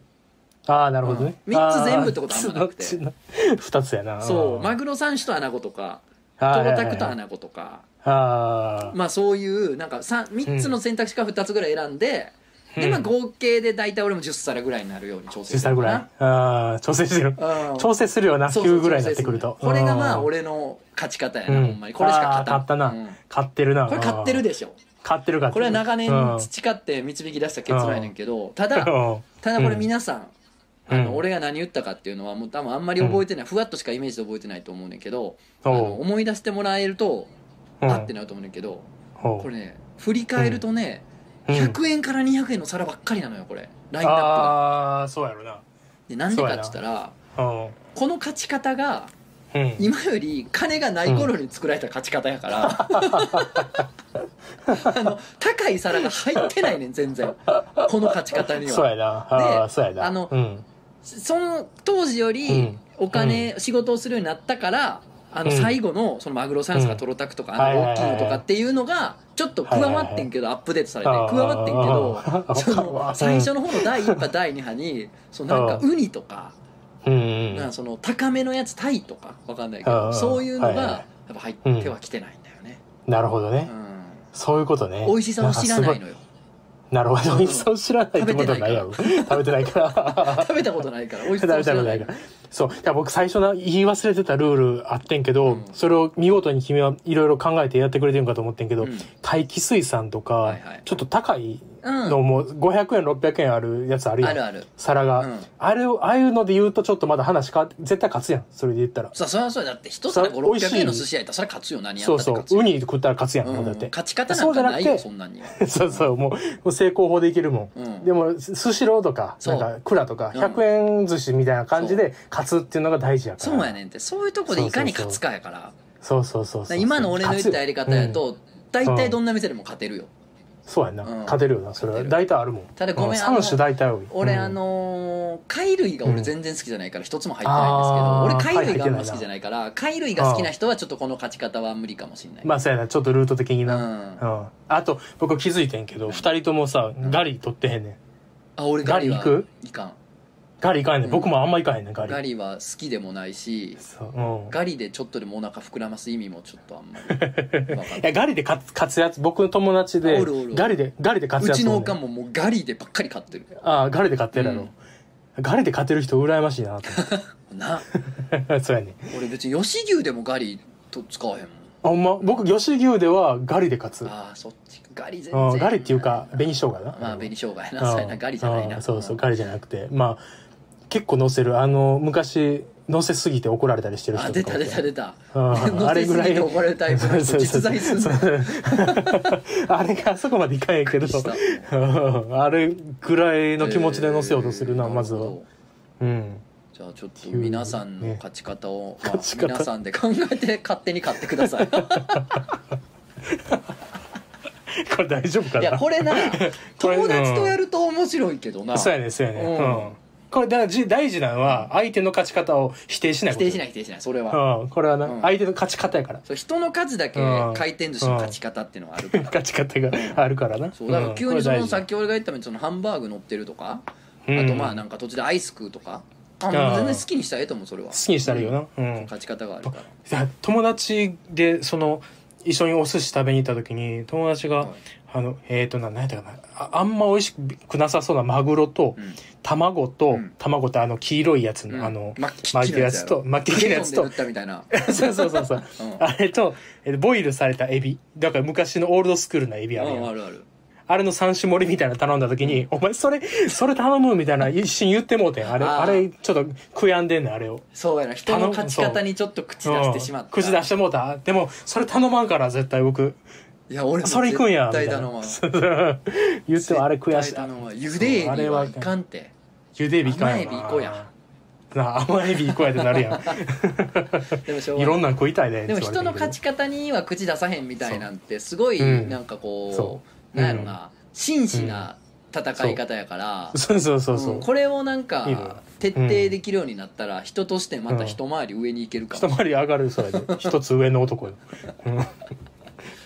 ああ、なるほどね。うん。三つ全部ってことはあんまなくて。あー二つやな。そう。マググロ3種とアナゴとかトトロタクとアナゴとか。まあそういうなんか 3, 3つの選択肢から2つぐらい選んで、でまあうん合計で大体俺も10皿ぐらいになるように調整小さいぐらい。ああ、調整してる。うん。調整するよな、そうそう9ぐらいになってくると。これがまあうん、俺の勝ち方やな、うん。ほんまに。これしか勝たったな。うん。買ってるな。これ買ってるでしょ。買ってる買ってる。これは長年うん。培って導き出した結論やねんけどただうん。ただこれ皆さん、うんあの俺が何言ったかっていうのはもう多分あんまり覚えてない、ふわっとしかイメージで覚えてないと思うねんけど、あの思い出してもらえると、うんあってなると思うねんけどこれね振り返るとね、うん100円から200円の皿ばっかりなのよこれラインナップが。ああ、そうやろな。でなんでかって言ったらうん。この勝ち方がうん。今より金がない頃に作られた勝ち方やから、あの高い皿が入ってないねん全然この勝ち方にはそうやな。ああ、そうやな。あのうん。その当時ようりん。お金、仕事をするようになったからあのうん。最後のそのマグロサンスかトロタクとか、うん。あの大きいのとかっていうのがちょっと加わってんけど、アップデートされて加わってんけどその最初の方の第1波第2波にそのなんかうん。ウニとかうん。うん。なその高めのやつタイとかわかんないけどうん。そういうのがやっぱ入ってはきてないんだよね、なるほどね。う。ん、そういうことね。美味しさを知らないのよなるほど。美味しさを知らないってことはないやろ。食べてないから。食べ たことないから美味し食べさを知らなたことないいから。そう。いや僕最初な、言い忘れてたルールあってんけど、うんそれを見事に君はいろいろ考えてやってくれてるんかと思ってんけど、うん大気水産とか、はいはいちょっと高いうんのも500円、600円あるやつあるやん。あるある。皿が、うん。あれを、ああいうので言うとちょっとまだ話変わって、絶対勝つやん。それで言ったら。さあそれはそうだって一皿それ美味し5600い。円の寿司屋やったらそれ勝つよ。何やっそうそう。たって勝つ。よ。ウニ食ったら勝つやん、うん。だって。勝ち方なんかないよそそんなんに。は そうそう、もう、成功法でいけるもん。うん。でも、スシローとか、そう。なんか、蔵とか、うん。100円寿司みたいな感じで勝勝つっていうのが大事やから。そう。やねんって。そういうとこでいかに勝つかやから。そうそうそうそう今の俺の言ったやり方やうん。と大体どんな店でも勝てるよそうやんな、うん。勝てるよな。それは。勝てる。大体あるもん。ただごめんあの3種大体多い。うん。俺あのー貝類が俺全然好きじゃないから一つも入ってないんですけどあー。俺貝類があんま好きじゃないから貝類が好きな人はちょっとこの勝ち方は無理かもしれない。まあそうやな。ちょっとルート的にな、うん。うん。あと僕気づいてんけど、二人ともさガリ取ってへんねん。あ俺ガリはガリ行く？いかんガリいかんねん、うん。僕もあんまいかへんねんガリ。ガリは好きでもないしそう、うん、ガリでちょっとでもお腹膨らます意味もちょっとあんまり分かんない。いやガリで勝つ勝つやつ僕の友達でおるおる。ガリでガリで勝つうちのやつおんねん。おかんももうガリでばっかり買ってる。ああガリで勝ってるやろ、ガリで勝てる人羨ましいなと。な。思ってそうやねん。俺別に吉牛でもガリと使わへんもん。あほんま？僕吉牛ではガリで勝つ。ああそっちガリ全然。うんガリっていうか紅生姜な。まあ紅生姜やうん。なそうやなガリじゃないな。うんそうそうガリじゃなくて。まあ結構乗せる。あの昔乗せすぎて怒られたりしてる人あ出た出た出た。うん。乗せすぎて怒られるタイプの人実在すんのそう。あれがあそこまでいかへんけど。あれぐらいの気持ちで乗せようとするな、えーまずは。うん。じゃあちょっと皆さんのね勝ち方を、まあ皆さんで考えて勝手に買ってください。これ大丈夫かいやなこれな 友達とやると面白いけどな。そうやねそうやね。うん。うんこれだからじ大事なのは相手の勝ち方を否定しない否定しない否定しないそれは、うんこれはな、うん。相手の勝ち方やから。そう人の数だけうん。回転寿司の勝ち方っていうのはあるから、勝ち方があるからな。そうだから急にそのさっっき俺が言ったようにそのハンバーグ乗ってるとか、うん。あとまあなんか途中でアイス食うとか。あもう全然好きにしたらええと思うそれは。好きにしたらいいよなう。ん。勝ち方があるから。いや友達でその一緒にお寿司食べに行った時に友達が、はいあのえっ、ー、とな何やったかな。ああんま美味しくなさそうなマグロと、うん。卵と、うん。卵とあの黄色いやつの、うん。あの巻いてるやつやろ。つと巻いてるやつと そうそうそうそう、うん。あれと、えーボイルされたエビ。だから昔のオールドスクールなエビあるやん、うんあるある。あれの三種盛りみたいなの頼んだ時に、お前それ、それ頼むみたいな一瞬言ってもうてん。あれ、あれ、ちょっと悔やんでんねん、あれを。そうやな。人の勝ち方にちょっと口出してしまった、う。ん口出してもうた。でも、それ頼まんから、絶対僕。いや俺もそれ行くんや。絶対みたい頼なまん言ってもあれ悔しい。絶対。頼ゆでエビはいかん。って。ゆでエビいかん甘エビ行こうや。なあ、甘エビ行こうやってなるやん。でもしょうがなんい。いろなん食いたいね。でも人の勝ち。ち方には口出さへんみたいなんてすごいうんなんかこそう。なんやろな。真摯な戦い方やから。そう。そうそうそう。う。ん。これをなんいいの。か徹底できるようになったら人としてまた一回り上に行けるかも。一回り上がる、それで。一つ上の男よ。うん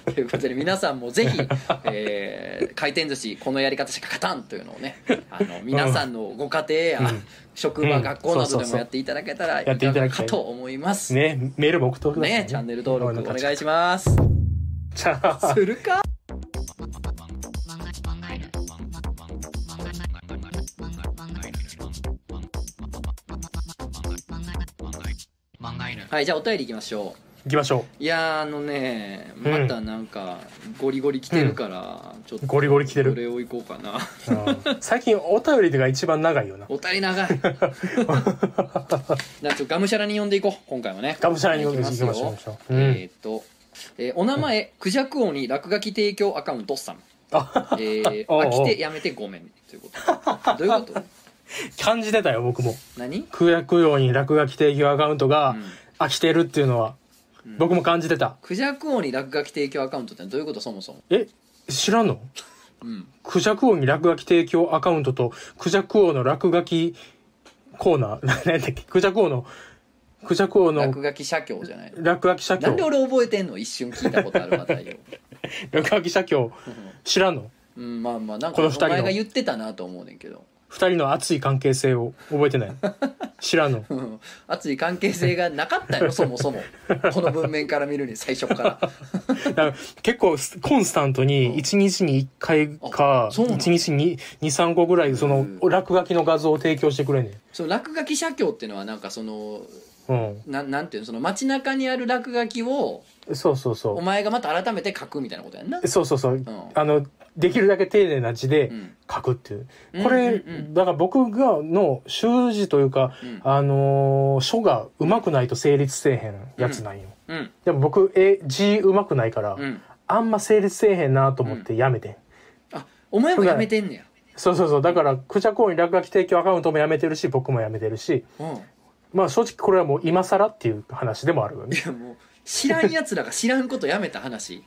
ということで皆さんもぜひ、えー回転寿司このやり方しか勝たんというのをねあの皆さんのご家庭やうん。職場、うん。学校などでもやっていただけたらいやっていかただきたい。がかと思います。ね、メールも送ってくださいね。ねチャンネル登録お願いしします。じゃあ。するか？はいじゃあお便りいきましょ行きましょう。いやーあのねまたなんかゴリゴリ来てるから、ちょっとゴリゴリ来てる。これをいこうかな。う。うん最近お便りが一番長いよな。お便り長い。じゃあちょっとがむしゃらに読んでいこう。今回もね。がむしゃらに読んでいきましょうよ行きましょう。うん。えーっと、えーお名前クジャク王に落書き提供アカウントさん。あ、えー、おうおう。飽きてやめてごめん。ということどういうこと？感じてたよ、僕も。何、空約用に落書き提供アカウントがうん。飽きてるっていうのは、うん僕も感じてた。クジャク王に落書き提供アカウントってどういうことそもそも？え、知らんの？うん。クジャク王に落書き提供アカウントと、クジャク王の落書きコーナー、何だっけ、クジャク王の、クジャク王の落書き写経じゃない落書き写経。なんで、俺覚えてんの？一瞬聞いたことある話題を落書き写経、知らんの？うんまあまあなんかおこの二人の。前が言ってたなと思うねんけど二人の熱い関係性を覚えてない？知らんの？うん。熱い関係性がなかったよ そもそも。この文面から見るに最初から。だから結構スコンスタントに1日に1回かあそうなの？1日に23個ぐらいそのう落書きの画像を提供してくれんねその落書き写経っていうのはなんかそのん。ななんていうの？その街中にある落書きをうんそうそう。そお前がまた改めて書くみたいなことやんな？うそうそう。そう、ん。あのできるだけ丁寧な字でうん。書くっていう、うん。これ、うんうんだから僕がの習字というか、うん。あのー書が上手くないと成立せえへんやつなんよ、うん。でも僕え字上手くないから、うん。あんま成立せえへんなと思ってやめてん、あお前もやめてんねや。そうそうそう。だからクジャコウに落書き提供アカウントもやめてるし僕もやめてるし。うん。まあ正直これはもう今更っていう話でもあるよね。いやもう知らんやつらが知らんことやめた話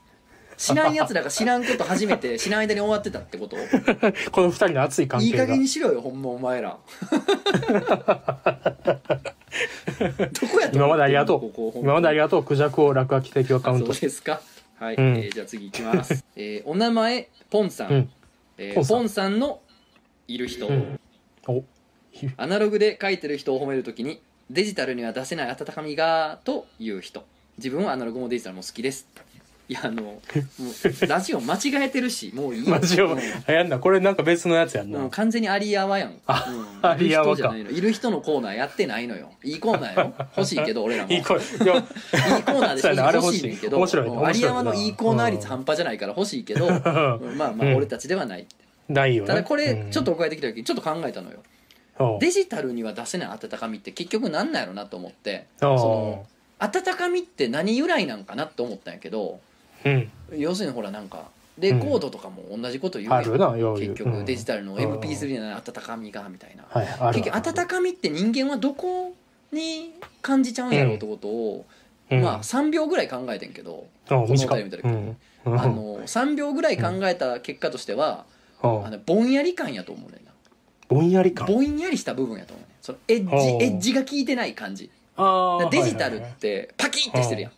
知らんやつらが知らんこと初めて知らん間に終わってたってこと？この二人の熱い関係が。いい加減にしろよほんまお前ら。どこやと今までありがとここう今までありがとうクジャクを落書き提供アカウントそうですか？はい、うん。えーじゃあ次いきます、えーお名前ポンさん、うん。えーポンさん。ポンさんのいる人、うん。お。アナログで書いてる人を褒めるときにデジタルには出せない温かみがという人。自分はアナログもデジタルも好きですいやあのもうラジオ間違えてるしもういいよ。マジをもあやんなこれなんか別のやつやんな。うもう完全にアリアワやん、あうん、アリアワか。いる人じゃないの。いる人のコーナーやってないのよ。いいコーナーよ欲しいけど俺らも。いい声 いやいいコーナーでそうやなあれ欲しい。ねんけど面白いねうんアリアワの面白いないいコーナー率半端じゃないから欲しいけど、うん。まあまあうん。俺たちではない、ないよね。ただこれちょっとうん送られてきた時にちょっと考えたのよ。デジタルには出せない温かみって結局何なんやろなと思ってその温かみって何由来なんかなって思ったんやけどうん要するにほらなんかレコードとかも同じこと言うやん。結局デジタルのうん MP3 には温かみがみたいな。結局温かみって人間はどこに感じちゃうんやろうってことを、うん。まあ3秒ぐらい考えてんけど、このお便り見た時うん。うん。あの3秒ぐらい考えた結果としては、あのぼんやり感やと思うねんな。ぼんやり感。ぼんやりした部分やと思うねん。そのエッジエッジが効いてない感じ。デジタルってパキッてしてるやん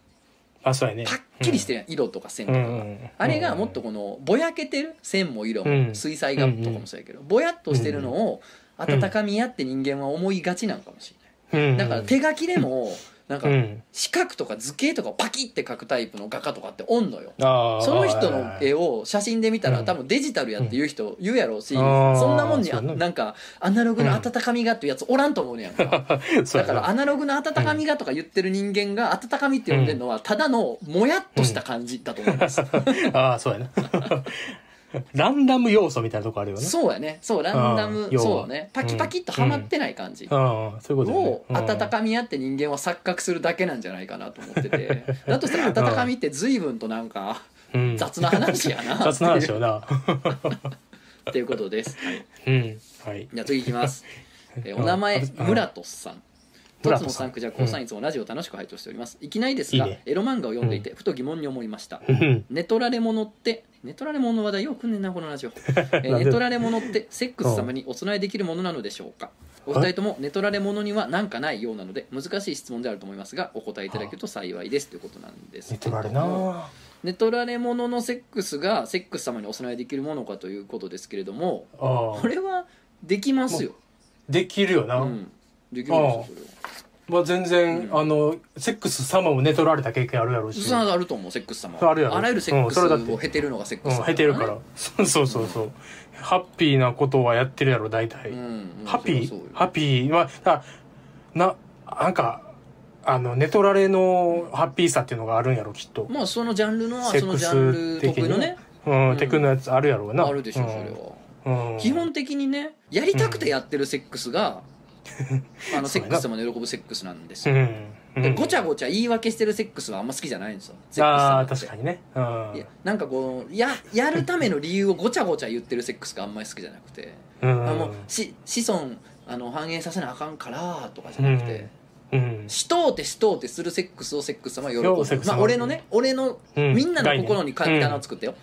あそうやね。パッキリしてる色とか線とかが、うん。うんあれがもっとこのぼやけてる線も色もうん。水彩画とかもそうやけどぼやっとしてるのを温かみやって人間は思いがちなんかもしれない。うん。だから手書きでもなんかうん。四角とか図形とかをパキって描くタイプの画家とかっておんのよ。その人の絵をを写真で見たうん。ら多分デジタルやって言う人言うやろうしそんなもんにあな。なんかアナログの温かみがっていうやつおらんと思うねやんか。だからアナログの温かみがとか言ってる人間が温かみって呼んでるのはただのもやっとした感じだと思います。ああそうやな ランダム要素みたいなとこあるよね。そうやね。そうランダムそうね。パキパキっとはまってない感じああそういうことやね。を温かみあって人間は錯覚するだけなんじゃないかなと思ってて。だとしたら温かみって随分となんかうん。雑な話やな。雑な話よな。っていうことです、はい、うん。はい。じゃあ次いきます、えーお名前うん。ムラトスさん。ムラトスさん。トツノさんクジャコウさんいつもラジオ楽しく拝聴しております。いきなりですがいいね。エロ漫画を読んでいてふと疑問に思いました。うん。ネトラレモノってネトラレモノの話題よくんねんなこのラジオ、えーなんで？ネトラレモノってセックス様にお供えできるものなのでしょうか？お二人ともネトラレモノには何かないようなので難しい質問であると思いますがお答えいただけると幸いです。ということなんです。寝けどもてられなネトラレモノのセックスがセックス様にお供えできるものかということですけれどもあこあれはできますよ、できるよな、うん、できるんですよそれはまあ全然、うん。あのセックス様も寝取られた経験あるやろうし。それはあると思うセックス様。あるやろ。あらゆるセックスうんそれだって。を経てるのがセックうんス様経てるから、そうそうそうそう。ハッピーなことはやってるやろ大体、うん、うん。ハッピー？ハッピーはだななんかあの寝取られのハッピーさっていうのがあるんやろきっと、まあそのジャンルのはそのセックスジャンル得意のね。うんうん。テクのやつあるやろうな。あるでしょそれは、うん、うん。基本的にねやりたくてやってるセックスが、あのセックス様の喜ぶセックスなんですよ、でごちゃごちゃ言い訳してるセックスはあんま好きじゃないんですよ。セックスあ確かにね。うん。いやなんかこうややるための理由をごちゃごちゃ言ってるセックスがあんまり好きじゃなくて、うん。あもうし子孫あの繁栄させなあかんからとかじゃなくて、うん。しとうてしとうてするセックスをセックス様は喜ぶ。まあ俺のね俺のうん。みんなの心に神棚を作ってよ、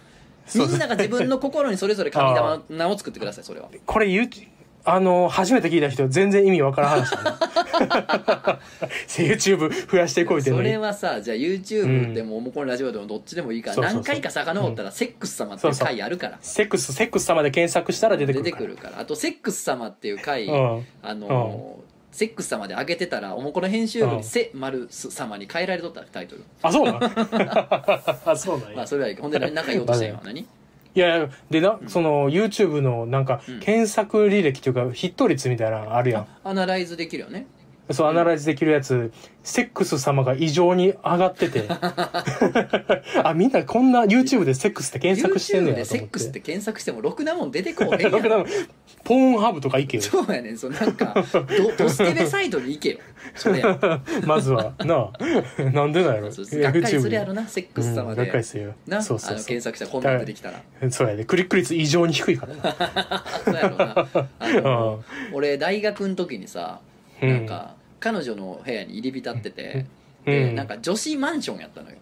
うん。みんなが自分の心にそれぞれ神棚を作ってくださいそれは。これ言うあの初めて聞いた人全然意味わからん話だ な YouTube 増やしてこいってそれはさじゃあ YouTube でももうこのラジオでもどっちでもいいからそうそうそう。何回か遡ったらセックス様っていう回あるから。セックスセックス様で検索したら出てくるから。出てくるから。あとセックス様っていう回うん。あのーセックス様で上げてたらおもこの編集部うん。に「セ・マルス様」に変えられとったタイトル。あそうなん？あそうなんや。まあそれはいい。ほんで何か言おうとしてんの何？いやでな、その YouTube のなんかうん。検索履歴っていうかヒット率みたいなのあるやん、アナライズできるよねそうアナライズできるやつセックス様が異常に上がってて。あみんなこんな YouTube でセックスって検索してんねやと思って。セックスって検索してもろくなもん出てこうへんやん。ポーンハブとか行けよ。そうやねん。そうなんかドドスケベサイトに行けよ。それや まずは。なあ。なんでなんやろ。そうそうがっかりするやろなセックス様うん、で、がっかりするよ。なそうそう検索したらこんなん出てきたら。そうやでクリック率異常に低いからなそうやろな。俺大学の時にさうん。なんか彼女の部屋に入り浸ってて うん。でなんか女子マンションやったのよ。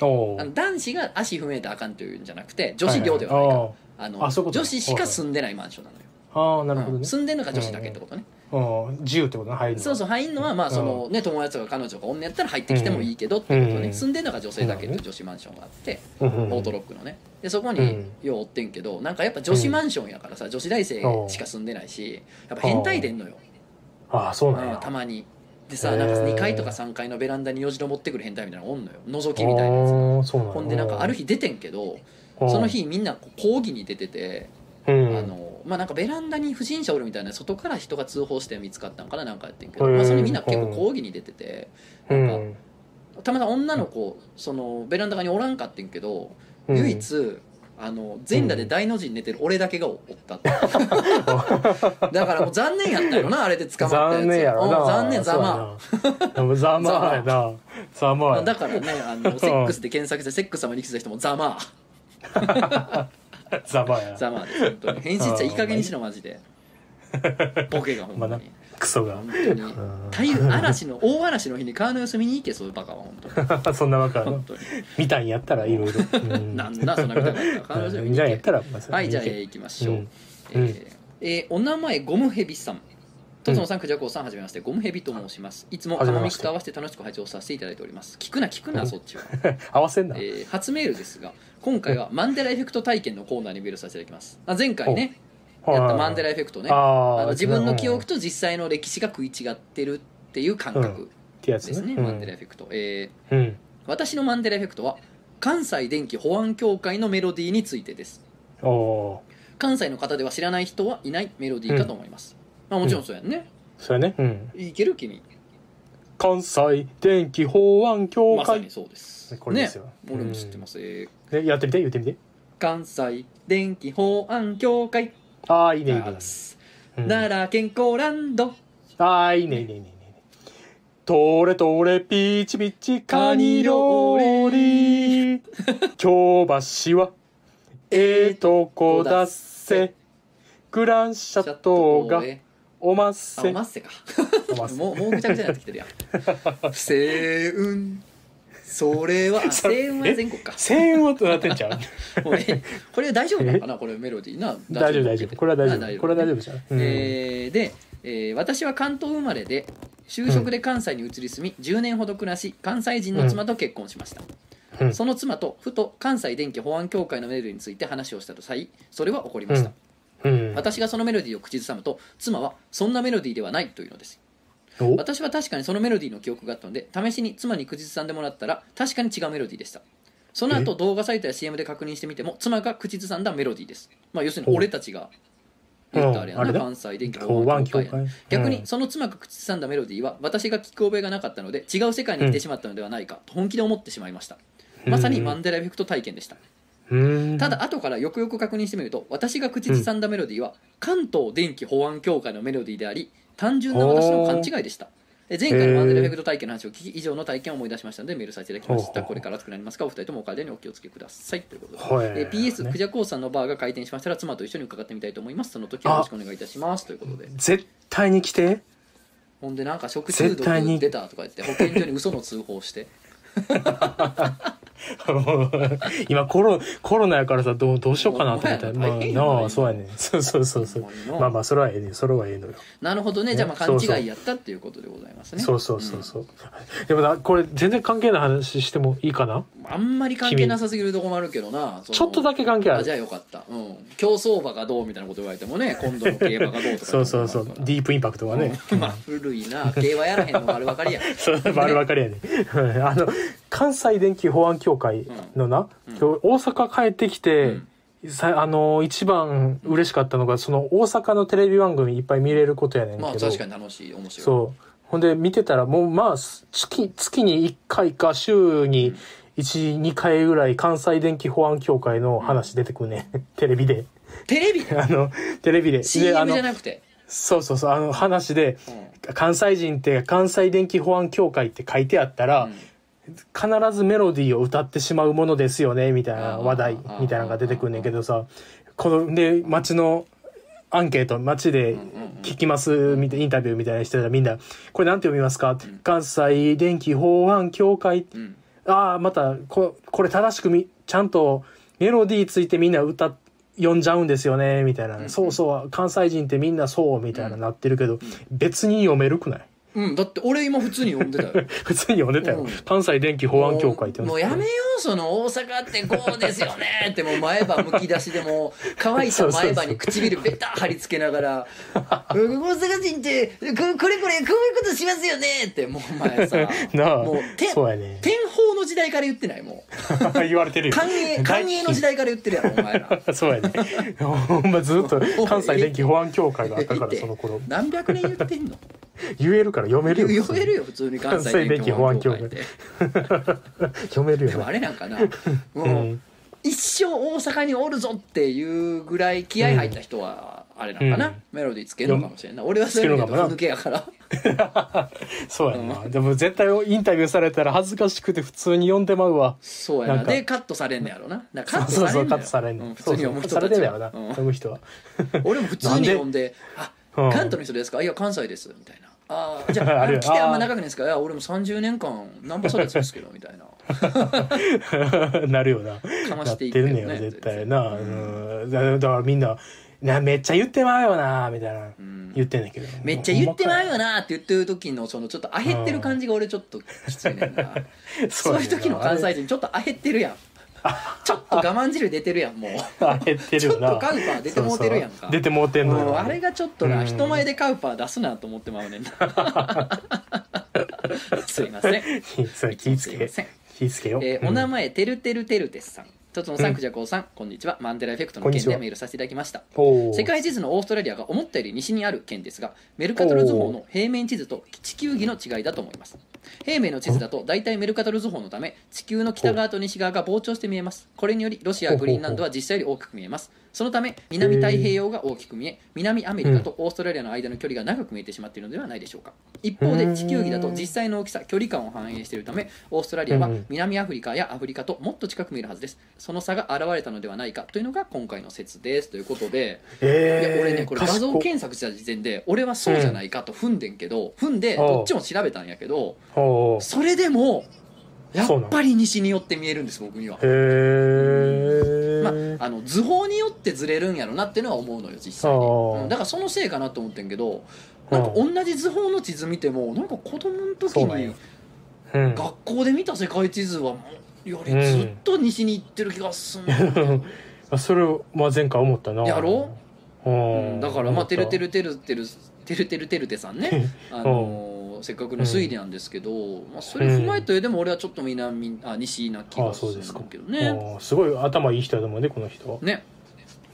おあの男子が足踏めたらあかんというんじゃなくて女子寮ではないか。あの女子しか住んでないマンションなのよ、ああなるほどね。うん。住んでるのが女子だけってことね、うん。自由ってことね入るのそうそう入んのはまあそのね友達とか彼女が女やったら入ってきてもいいけどってことね、うん。住んでるのが女性だけっていう女子マンションがあって、うん。うん。オートロックのね。でそこにうん。ようおってんけどなんかやっぱ女子マンションやからさ女子大生しか住んでないしやっぱ変態出んのよ、ああそうなんうんやたまにでさなんか2階とか3階のベランダによじ登ってくる変態みたいなのおんのよ。覗きみたいなやつ。ほんでなんかある日出てんけどうん。その日みんなこう講義に出てて、うん。あのまあなんかベランダに不審者おるみたいな外から人が通報して見つかったんかななんかやってんけど、まあ、それみんな結構講義に出ててうなんかんたまたま女の子そのベランダ側におらんかってんけど、うん。唯一あの全裸で大の字に寝てる俺だけがおったって、だからもう残念やったよなあれで捕まったやつ。残念やろな。うん残念 ざま。ざまやな。ざま。やだからねあの セックスで検索してセックス様に来てた人もざま。ざまや。ざまです本当に。変身者いい加減にしろマジで。ボケがほんまに、クソが。本当に。台風嵐の大嵐の日に川の様子見に行けそういうバカは本当にそんなわけやな本当に見たんやったらいろいろなんだそんな見たかった川の様子見に行けやったらまあはいじゃあ、行きましょう、うんえーえーお名前ゴムヘビさんとつのさん、くじゃこうさんはじめましてゴムヘビと申しますいつもカモミクと合わせて楽しく拝聴させていただいております聞くな聞くなそっちは、合わせんなえー初メールですが今回はマンデラエフェクト体験のコーナーにメールさせていただきますあ前回ねやったマンデラエフェクトね。あの自分の記憶と実際の歴史が食い違ってるっていう感覚ってやつですね、ねマンデラエフェクト、えーうん。私のマンデラエフェクトは関西電気保安協会のメロディーについてです。関西の方では知らない人はいないメロディーかと思います、まあもちろんそうやんね、ーそうん。いける君。関西電気保安協会。まさにそうです。これですよ。ね。俺も知ってます、えやってみて言ってみて。関西電気保安協会ああいいねいいね。奈良健康ランドああいいねいいねいいね。いいねとれとれピチピチカニ料理。京橋はええとこだっせ。グランシャットがえおまっあせおまっせ。かもうもうぐちゃぐちゃになってきてるやん それはあそれ星雲は全国か。声援音なってんちゃう？これ大丈夫なのかな？これメロディーな？大丈夫大丈夫。これは大丈あ夫。これは大丈夫じゃん。うん。えーで、えー私は関東生まれで就職で関西に移り住み、10年ほど暮らし関西人の妻と結婚しました、うん。その妻とふと関西電気保安協会のメロディーについて話をした際それは起こりました、うん。私がそのメロディーを口ずさむと妻はそんなメロディーではないというのです。お私は確かにそのメロディーの記憶があったので試しに妻に口ずさんでもらったら確かに違うメロディーでした。その後動画サイトや CM で確認してみても妻が口ずさんだメロディーです、まあ、要するに俺たちが言ったあれやな、関西電気保安協会や。逆にその妻が口ずさんだメロディーは私が聞く覚えがなかったので違う世界に来てしまったのではないかと本気で思ってしまいました、まさにマンデラエフェクト体験でした。うん。ただ後からよくよく確認してみると私が口ずさんだメロディーは関東電気保安協会のメロディーであり単純な私の勘違いでした。え前回のマンデラエフェクト体験の話を聞き以上の体験を思い出しましたのでメールさせていただきました。これから暑くなりますか？お二人ともお体にお気をつけくださいということで。ほええ PS ね。クジャコウさんのバーが開店しましたら妻と一緒に伺ってみたいと思います。その時はよろしくお願いいたします。ということで。絶対に来て。ほんでなんか食中毒出たとか言って保健所に嘘の通報して 今コロコロナやからさどうどうしようかなと思ったもうまああそうやね そうそうそう。そうまあまあそれはええねそれはええのよ。なるほどね。じゃあまあ勘違いやったっていうことでございますね。そうそうそうそう。でもなこれ全然関係ない話してもいいかな？あんまり関係なさすぎるとこもあるけどな。ちょっとだけ関係ある。あじゃあよかった、うん、競走馬がどうみたいなこと言われてもね今度の競馬がどうとかそうそうそう。ディープインパクトがね。うん。まあ古いな。競馬やらへんのがあるばかりや。そう丸分かりやね。うんあの関西電気保安協会のな、うん。今日大阪帰ってきて、さあの一番嬉しかったのがその大阪のテレビ番組いっぱい見れることやねんけど、まあ確かに楽しい面白い。そう。ほんで見てたらもうまあ月月に1回か週に12回ぐらい関西電気保安協会の話出てくるね、テレビで。テレビ？で あのテレビで。で CM じゃなくて、そうそうそうあの話でうん。関西人って関西電気保安協会って書いてあったら、うん必ずメロディーを歌ってしまうものですよねみたいな話題みたいなのが出てくるんねんけどさこので街のアンケート街で聞きますみたいインタビューみたいなしてたらみんな「これなんて読みますか?」ってうん「関西電気法案協会」うん。ああまたここれ正しくみちゃんとメロディーついてみんな歌読んじゃうんですよねみたいな、うんそうそう関西人ってみんなそうみたいななってるけど、別に読めるくない？うん、だって俺今普通に読んでたよ。普通に読んでたよ、うん。関西電気法案協会ってもうもうやめようその大阪ってこうですよね。ってもう前歯むき出しでもう乾いた前歯に唇ベタ貼り付けながら「大阪人ってここれこれこういうことしますよね」ってもうお前さ なあもうてそうやね。天保の時代から言ってないもう言われてるよ。寛永寛永の時代から言ってるやろお前ら。そうやね。ほんまずっと関西電気保安協会があったからその頃。何百年言ってんの？言えるから読めるよ。読めるよ普通に関西電気保安協会って。読めるでもよあれなんかな。もううん。一生大阪におるぞっていうぐらい気合入った人はあれなんかな、うん。メロディーつけるのかもしれんな。い俺はそういう意味でふぬけやから。そうやな、でも絶対インタビューされたら恥ずかしくて普通に読んでまうわ。そうやな。でカットされんねやろな。なカットされんのよカットされんねうん普通に読む人たちは。うん。読む人は。俺も普通に読んで「あうん関東の人ですか？いや関西です」みたいな「ああじゃあ 来てあんま長くないですか？いや俺も30年間ナンバー育ちですけど」みたいな。なるよな。かまなっしてていくけどねるねよ絶対な、うん、だだからみんななめっちゃ言ってまうよなみたいな、ん言ってんだけど。めっちゃ言ってまうよよなって言ってる時のそのちょっとあへってる感じが俺ちょっときついねんな。そういう時の関西人ちょっとあへってるやん ちょっと我慢汁出てるやんもう。あ減ってるちょっとカウパー出てもうてるやんか。出てもうてんのあれがちょっとな、うん。人前でカウパー出すなと思ってまうねんな。すいません。それ気ぃつけ。気ぃつけよ、えーお名前前てるてるてるてすさんとつのさん。くじゃこうさんこんにちは。マンデラエフェクトの件でメールさせていただきました。世界地図のオーストラリアが思ったより西にある県ですがメルカトル図法の平面地図と地球儀の違いだと思います。平面の地図だと大体メルカトル図法のため地球の北側と西側が膨張して見えます。これによりロシアグリーンランドは実際より大きく見えますそのため南太平洋が大きく見え南アメリカとオーストラリアの間の距離が長く見えてしまっているのではないでしょうか。一方で地球儀だと実際の大きさ距離感を反映しているためオーストラリアはうん。南アフリカやアフリカともっと近く見えるはずです。その差が現れたのではないかというのが今回の説です。ということでいえー、や俺ねこれ画像検索した時点で俺はそうじゃないかと踏んでんけど踏んでどっちも調べたんやけどそれでもやっぱり西によって見えるんです僕には。へ。え、まあ、あの図法によってずれるんやろなっていうのは思うのよ実際に、おううんだからそのせいかなと思ってんけどなんか同じ図法の地図見てもなんか子供の時に学校で見た世界地図はよりずっと西に行ってる気がすんの、あそれを、まあ、前回思ったな。やろう？ん。だからまあてるてるるてるてるてるてるてるてさんね。あのーせっかくの推理なんですけど、まあ、それ踏まえてでも俺はちょっと南あ西な気あがするそうですか。けどね。すごい頭いい人だもんねこの人。はね。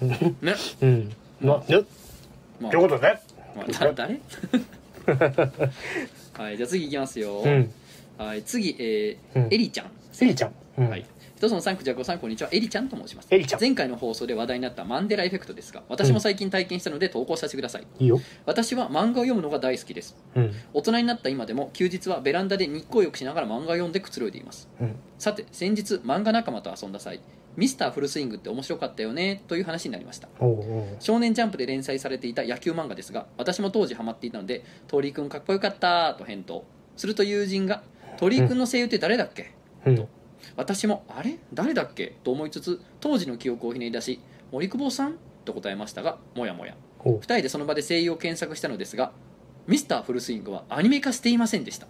うん。ね。うん。まあ。ねまあ。ということで。まあ、だ誰？はいじゃあ次いきますよ、うん。はい次えーうん。エリちゃん。エリちゃん、うん。はい一つのサンクジャコさんこんにちは。エリちゃんと申します。エリちゃん。前回の放送で話題になったマンデラエフェクトですが私も最近体験したので投稿させてください、いいよ。私は漫画を読むのが大好きです。うん。大人になった今でも休日はベランダで日光浴しながら漫画を読んでくつろいでいます。うん。さて先日漫画仲間と遊んだ際ミスターフルスイングって面白かったよねという話になりました。おうおう。少年ジャンプで連載されていた野球漫画ですが私も当時ハマっていたので「鳥居くんかっこよかった」と返答。すると友人が「鳥居くんの声優って誰だっけ?」うん私も「あれ？誰だっけ?」と思いつつ当時の記憶をひねり出し「森久保さん?」と答えましたがもやもや。おう。2人でその場で声優を検索したのですがミスターフルスイングはアニメ化していませんでした。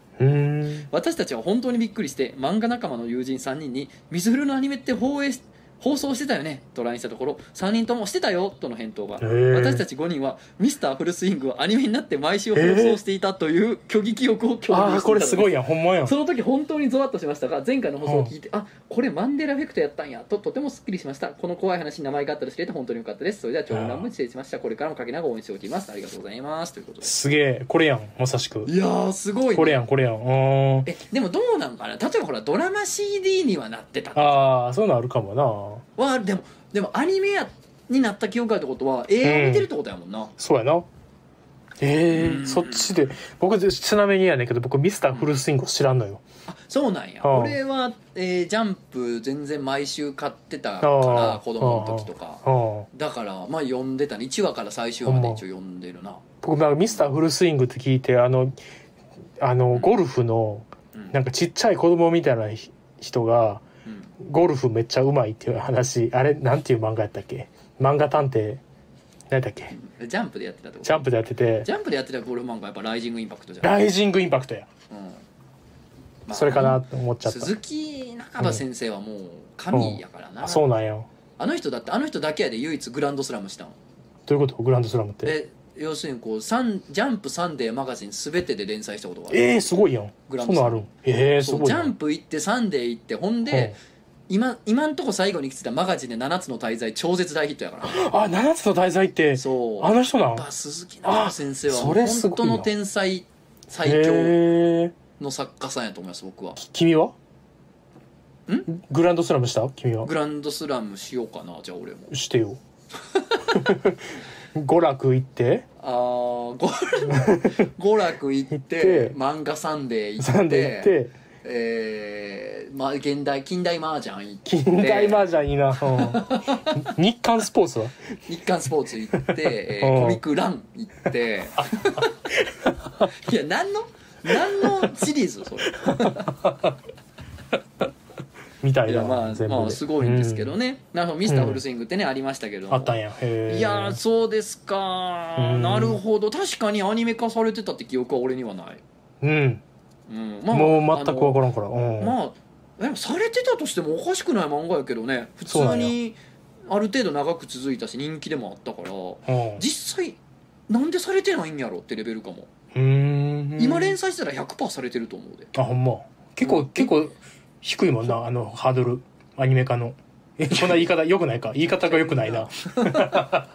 私たちは本当にびっくりして漫画仲間の友人3人に「水フルのアニメって放映し放送してたよね」と LINE したところ。3人とも「してたよ」との返答が。私たち5人はミスターフルスイングはアニメになって毎週放送していたという虚偽記憶を共有していたこれすごいやんほんまやん。その時本当にゾワッとしましたが前回の放送を聞いて、あこれマンデラエフェクトやったんやととてもすっきりしました。この怖い話に名前があったと知れて本当によかったです。それでは長文乱文失礼しました。これからもかけながら応援しておきます。ありがとうございます。ということで。すげえこれやんまさしく。いやーすごい、ね、これやんこれやん。えでもどうなんかな？例えばほらドラマ CD にはなってたあーそういうのあるかもなはでもでもアニメやになった記憶があるってことは映画を見てるってことやもんな、そうやな。ええうん。そっちで。僕ちなみにやねんけど僕ミスターフルスイング知らんのよ。あそうなんや、ああ俺は、えージャンプ全然毎週買ってたかあらあ子供の時とか。うん。だからまあ読んでたね。1話から最終話まで一応読んでるな。僕まあミスターフルスイングって聞いてあのあのゴルフのうん。なんかちっちゃい子供みたいなひ人がうんゴルフめっちゃうまいっていう話。あれなんていう漫画やったっけ？漫画探偵。何だっけ？ジャンプでやってたとジャンプでやってて。ジャンプでやってたゴルフ漫画やっぱライジングインパクトじゃない、ライジングインパクトや。うん。まあそれかなと思っちゃった。鈴木中葉先生はもう神やからな、あそうなんやあの人だってあの人だけやで唯一グランドスラムしたのどういうこと？グランドスラムって？で要するにこうサンジャンプサンデーマガジン全てで連載したことがある。えー、すごいやん。グランドスラムそんなんあるん？えー、すごいジャンプ行ってサンデー行ってほんで、今今んとこ最後に来てたマガジンで7つの大罪超絶大ヒットやから。うんあ七つの大罪ってそう。あの人なん？やっぱ鈴木奈々先生は本当の天才最強の作家さんやと思います僕は。君は？ん？グランドスラムした？君は？グランドスラムしようかなじゃあ俺も。してよ 娯楽行って？あー娯娯楽行って行って。漫画サンデー行ってサンデー行って。えーまあ、現代近代麻雀行って。近代麻雀いいな、うん。日刊スポーツは？日刊スポーツ行って、えうん。ーコミックラン行って。いや何の何のシリーズそれ？みたいなまあまあすごいんですけどね、なんかミスターフルスイングってね、ありましたけど。うんあったんや。へえいやーそうですか。うん。なるほど。確かにアニメ化されてたって記憶は俺にはない、うん、うん。もう全く分あからんから。うん、のまあでもされてたとしてもおかしくない漫画やけどね。普通にある程度長く続いたし人気でもあったから。うん。実際なんでされてないんやろってレベルかも、うーん。今連載したら100%されてると思うで。あほんま。結構、うん。結構低いもんなあのハードルアニメ化の。えこんな言い方よくないか？言い方がよくないな。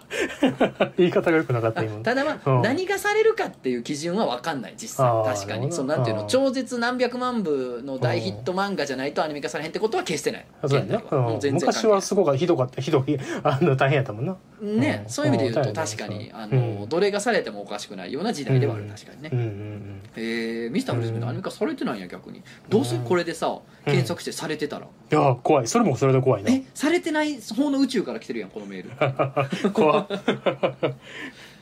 言い方がよくなかったあ今。ただまあ、うん。何がされるかっていう基準は分かんない実際。確かに。そのなんていうの？超絶何百万部の大ヒット漫画じゃないとアニメ化されへんってことは決してない。あそうやな、現代は。もう昔はすごくひどかった。ひどい。あの大変やったもんな。ね、うん。そういう意味で言うとうん。確かにあうの、ん。どれがされてもおかしくないような時代ではある、うん確かにね、うん。うん。えー、ミスターフルスミのアニメ化されてないんや逆に。どうせこれでさ検索してされてたら、うんいや怖い。それもそれで怖いな。えされてない方の宇宙から来てるやんこのメール。怖っ。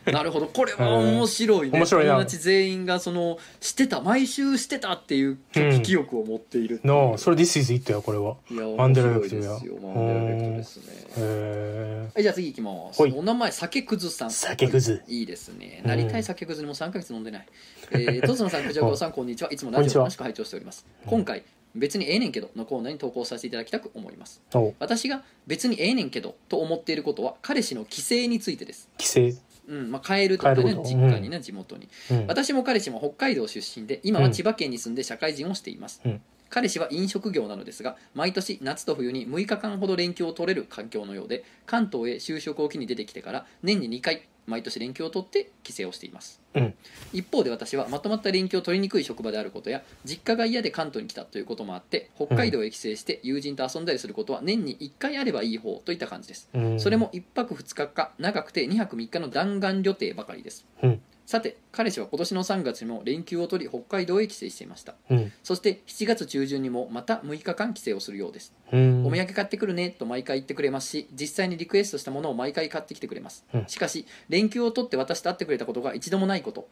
なるほど。これは面白いね。面白いな。友達全員がそのしてた毎週してたっていううん。記憶を持っているっていう。のそれ This is it やこれは。いやマンデラエ面フェクトや白いですよ。マンデラエフェクトですね。へはいじゃあ次行きます。お名前酒くずさん。酒くず。いいですね。うんなりたい酒くずにも3ヶ月飲んでない。えーとつのさん九条郷さんこんにちは。いつもラジオ楽しく拝聴しております。今回別にええねんけどのコーナーに投稿させていただきたく思います。私が別にええねんけどと思っていることは彼氏の帰省についてです。規制うんまあ、帰るとかね実家にね、地元に。うん。私も彼氏も北海道出身で今は千葉県に住んで社会人をしています、うん。彼氏は飲食業なのですが毎年夏と冬に6日間ほど連休を取れる環境のようで関東へ就職を機に出てきてから年に2回毎年連休を取って帰省をしています、うん。一方で私はまとまった連休を取りにくい職場であることや実家が嫌で関東に来たということもあって北海道へ帰省して友人と遊んだりすることは年に1回あればいい方といった感じです。うん。それも1泊2日か長くて2泊3日の弾丸旅程ばかりです、うんさて彼氏は今年の3月にも連休を取り北海道へ帰省していました。うん。そして7月中旬にもまた6日間帰省をするようです、うん。お土産買ってくるねと毎回言ってくれますし実際にリクエストしたものを毎回買ってきてくれます、うん。しかし連休を取って私と会ってくれたことが一度もないこと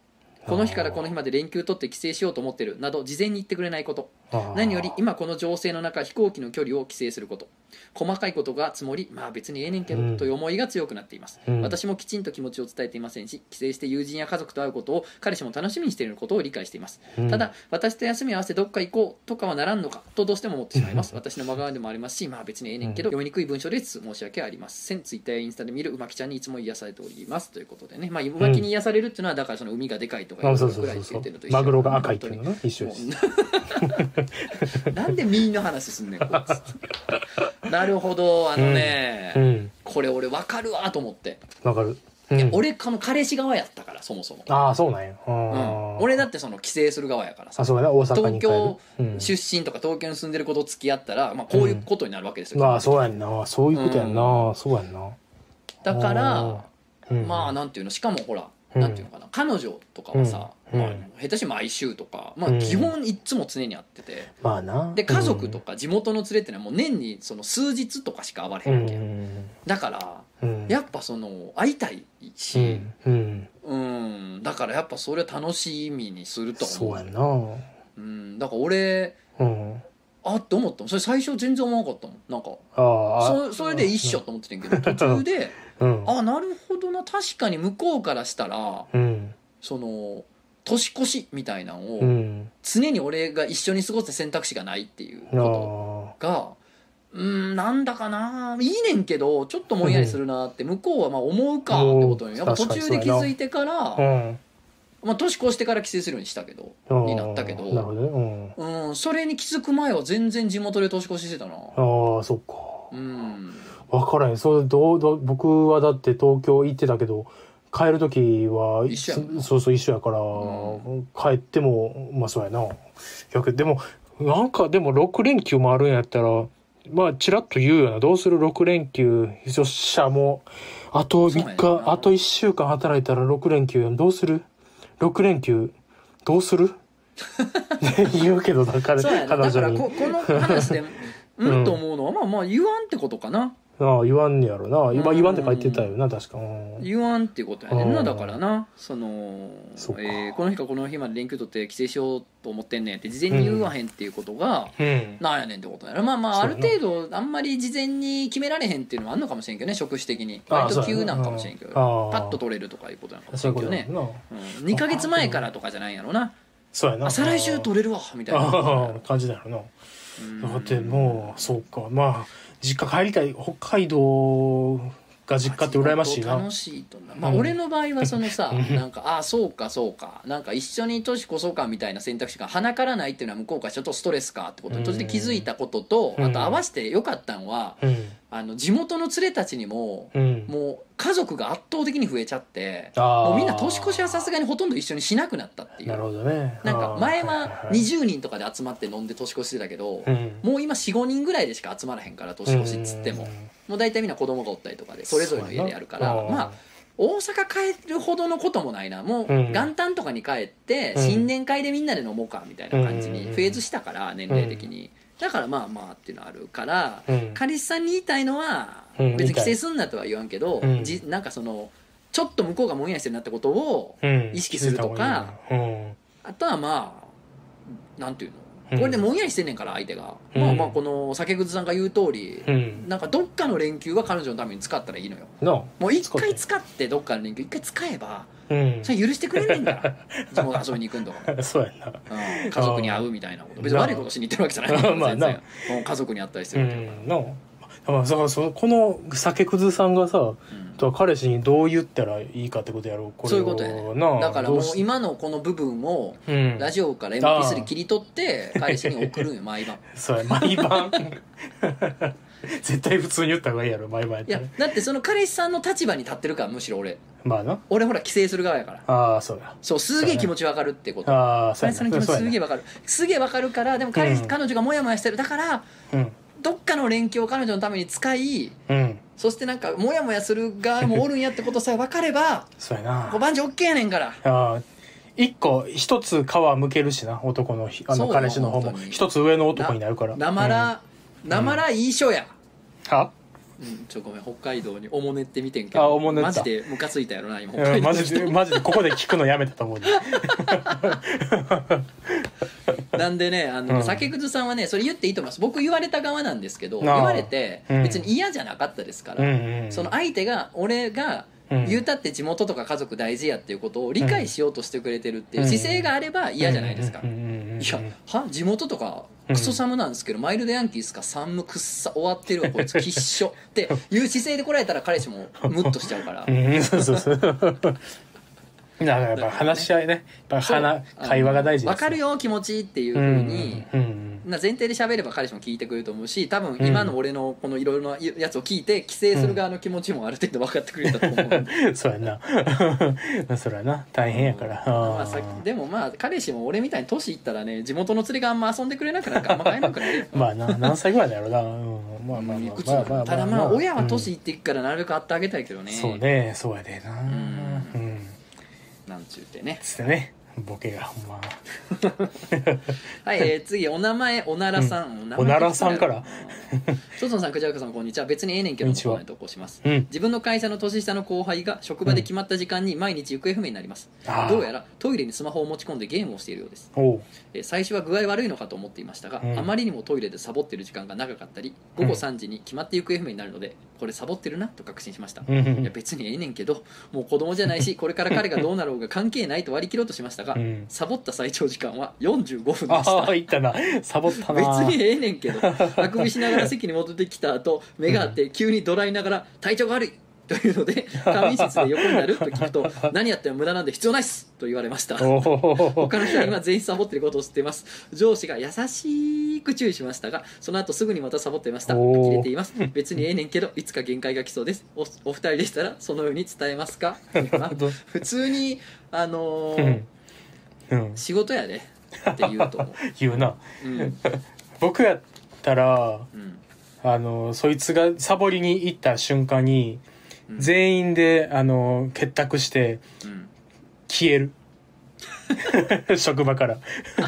この日からこの日まで連休取って帰省しようと思ってるなど事前に言ってくれないこと。何より今この情勢の中飛行機の距離を規制すること。細かいことが積もりまあ別にええねんけど、うん。という思いが強くなっています、うん。私もきちんと気持ちを伝えていませんし帰省して友人や家族と会うことを彼氏も楽しみにしていることを理解しています、うん。ただ私と休み合わせてどっか行こうとかはならんのかとどうしても思ってしまいます。私の真側でもありますしまあ別にええねんけど、読みにくい文章です。申し訳ありません。ツイッターやインスタで見るうまきちゃんにいつも癒されております。ということでね。まあうまきに癒されるっていうのはだからその海がでかいとかそうそうそうマグロが赤いっていうのな一緒もです。うなんで身の話すんねんこ なるほどあのね、うんこれ俺分かるわと思って、わかる。うん。俺この彼氏側やったからそもそも、ああそうなんや。ううん。ん俺だってその帰省する側やからさ。あそうやな。大阪東うん。出身とか東京に住んでる子と付き合ったら、まあ、こういうことになるわけですよ、まあそうやんな。そういうことやんな。そうやんな。だから、うん。まあなんていうのしかもほらうんなんていうのかな彼女とかはさ、まあ下手し毎週とか、まあ、うん。基本いっつも常に会ってて、まあな。で家族とか地元の連れってのはもう年にその数日とかしか会われうへんわけ、ん。だからうん。やっぱその会いたいうし、ん。うん。うん、だからやっぱそれは楽しみにすると思う。そうやんな。うん、だから俺うん。あって思ったもん。それ最初全然思わなかったもん。なんかそそれで一緒と思ってたんやけど途中で うん。あなるほどな。確かに向こうからしたらうん。その年越しみたいなのうをん。常に俺が一緒に過ごす選択肢がないっていうあこあとがうんなんだかな。いいねんけどちょっともんやりするなって向こうはまあ思うかってことにやっぱ途中で気づいてからうん。まあ年越してから帰省するようにしたけどになったけど。ね。うん。それに気づく前は全然地元で年越ししてたな。あそっか。うん分からへん。それどうどう僕はだって東京行ってたけど帰る時は一緒そうそう一緒やから、う帰ってもまあそうやな。逆でもなんかでも6連休もあるんやったらまあちらっと言うよなどうする？6連休よっしゃもうあと3そうや日な。あと1週間働いたら6連休どうする？6連休どうする？言うけどだからそうやな。だから彼女に。ここの話で うん。と思うのはまあまあ言わんってことかなああ言わんねやろな。今うん。言わんって書いてたよな確か。うん。言わんっていうことやねんなうん。だからな。そのそえーこの日かこの日まで連休取って帰省しようと思ってんねんって事前に言わへんっていうことが、うん。なんやねんってことやな。まあまあある程度あんまり事前に決められへんっていうのはあんのかもしれんけどね職種的に。割と急なんかもしれんけど。パッと取れるとかいうことな。んかもしそうれんけどねな、うん、2か月前からとかじゃないんやろな。そうやな。あ再来週取れるわみたいな。感じだよな。うん。だってもうそうか。まあ実家帰りたい北海道が実家って羨ましいな。楽しいとなまあうん。俺の場合はそのさうん。なんかああそうかそうか。なんか一緒に年越そうかみたいな選択肢が鼻からないっていうのは向こうからちょっとストレスかってことに途中で気づいたこととうん。あと合わせてよかったんはうんあの地元の連れたちにもうん。もう家族が圧倒的に増えちゃってもうみんな年越しはさすがにほとんど一緒にしなくなったっていう。なるほどね。なんか前はいいい20人とかで集まって飲んで年越してたけどうん。もう今45人ぐらいでしか集まらへんから年越しっつってももう大体みんな子供がおったりとかでそれぞれの家でやるからまあ大阪帰るほどのこともないな。もううん。元旦とかに帰ってうん。新年会でみんなで飲もうかみたいな感じにフェーズしたから年齢的にだからまあまあっていうのあるからうん。彼氏さんに言いたいのはうん別に帰省すんなとは言わんけどうん。じなんかそのちょっと向こうがもんやりしてるなってことをうん。意識するとかうん。あとはまあなんていううん。のこれでもんやりしてんねんから相手が。うん。まあまあこの酒靴さんが言う通りうん。なんかどっかの連休は彼女のために使ったらいいのよ。なもう一回使ってどっかの連休一回使えばうん。それ許してくれんねんから。地元遊びに行くんとかも、そうやな。うん、家族に会うみたいなこと。別に悪いことしに行ってるわけじゃない。か らまあ全然。なもう家族に会ったりしてうるけど、ん。なあ。だからそのこの酒くずさんがさうん。と彼氏にどう言ったらいいかってことやろこれをそういうことやね。なあだからもうどし今のこの部分をうん。ラジオから MP3 切り取って彼氏に送るんよ毎晩。そうや毎晩 絶対普通に言った方がいいやろ毎晩やっいやだってその彼氏さんの立場に立ってるからむしろ俺。まあな。俺ほら帰省する側やから。ああそうや。そうすげえ気持ちわかるってこと。ああそうや彼氏さんの気持ちすげえわかる。すげえわかるからでも彼,、うん。彼女がモヤモヤしてる。だからうん。どっかの連休を彼女のために使いうん。そしてなんかモヤモヤする側もおるんやってことさえ分かれば そうやな。こう万事 OK やねんから。ああ一個一つ皮むけるしな男のひあのそうよ彼氏の方も。本当に。一つ上の男になるから。なまら、なまらいい書や、うん。は？うん、ちょごめん北海道におもねってみてんけど。あおもねった。マジでムカついたやろな今。北うんマジでマジでここで聞くのやめたと思うでなんでねあの、うん。酒くずさんはねそれ言っていいと思います。僕言われた側なんですけど言われてうん別に嫌じゃなかったですから、うんうんその相手が俺がうん言うたって地元とか家族大事やっていうことを理解しようとしてくれてるっていう姿勢があれば嫌じゃないですか、うんうんうんうん。いやは？地元とかクソ寒なんですけど、マイルドヤンキースか寒くっさ終わってるわこいつ。きっしょ。っていう姿勢で来られたら彼氏もムッとしちゃうから。うんそうそうそう。だからやっぱ話し合いね。やっぱ話会話が大事です分かるよ気持ちっていうふううんに、うんな前提で喋れば彼氏も聞いてくれると思うし多分今の俺のこのいろいろなやつを聞いて帰省する側の気持ちもある程度分かってくれたと思う、うん。そうやな。それはな。大変やから。まあ、あさでもまあ彼氏も俺みたいに年いったらね地元の連れがあんま遊んでくれなくなるからあんま買えなくなるよ。まあな何歳ぐらいだろうな、うん、まあまあまあいくつなのただまあ親は年いっていくからなるべく会ってあげたいけどね。そうね。そうやでな。うん、してね。つってねボケがほんま。はい、えー次お名前おならさん、おならさんから。トトンさんクジャクさんこんにちは。別にええねんけどこんにちは。コーナーに投稿します。うん。自分の会社の年下の後輩が職場で決まった時間に毎日行方不明になります、あーどうやらトイレにスマホを持ち込んでゲームをしているようです。おう。えー最初は具合悪いのかと思っていましたが、うん。あまりにもトイレでサボってる時間が長かったり午後3時に決まって行方不明になるのでこれサボってるなと確信しました、うん。いや別にええねんけどもう子供じゃないしこれから彼がどうなろうが関係ないと割り切ろうとしましたが、うん。サボった最長時間は45分でした。ああいったな。サボった別なにええねんけど あくびしながら席に戻ってきた後目があって急にドラいながら「体調が悪い!」というので 仮眠室で横になると聞くと「何やっても無駄なんで必要ないっす!」と言われました。他の人は今全員サボってることを知っています。上司が優しく注意しましたがその後すぐにまたサボっていました。呆れています。別にええねんけどいつか限界が来そうです。おお二人でしたらそのように伝えますか？まあ普通にあのーうんうん。仕事やで。って言うと思う。言うな。うん。僕やったらうん。あのそいつがサボりに行った瞬間にうん。全員であの結託してうん。消える。職場から。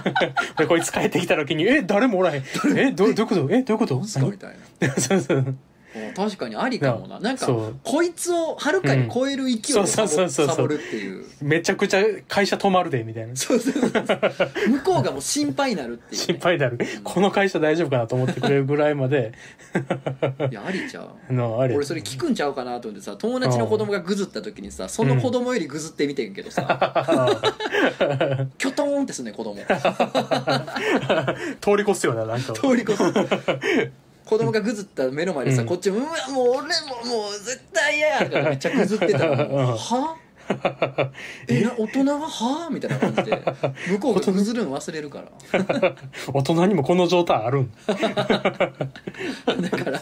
でこいつ帰ってきた時に「え誰もおらへん。えどどういうこと？えどういうこと?」みたいなそうそう。お確かにありかもな。なんかそう。こいつをはるかに超える勢いでサボ,、そうそうそうそう。サボるっていう。めちゃくちゃ会社止まるでみたいな。そうそうそう。そう向こうがもう心配になるっていう、ね、心配になる。この会社大丈夫かなと思ってくれるぐらいまで。いやありちゃう。あのあれ俺それ聞くんちゃうかなと思ってさ友達の子供がぐずった時にさその子供よりぐずってみてんけどさ、キョトーンってすんねん子供。通り越すよななんか。通り越す子供がぐずった目の前でさ、うん。こっちも「うわもう俺ももう絶対嫌や!」とか めっちゃぐずってたらもううん。は？えな大人がは？みたいな感じで向こうがぐずるん忘れるから。大人にもこの状態あるん？だから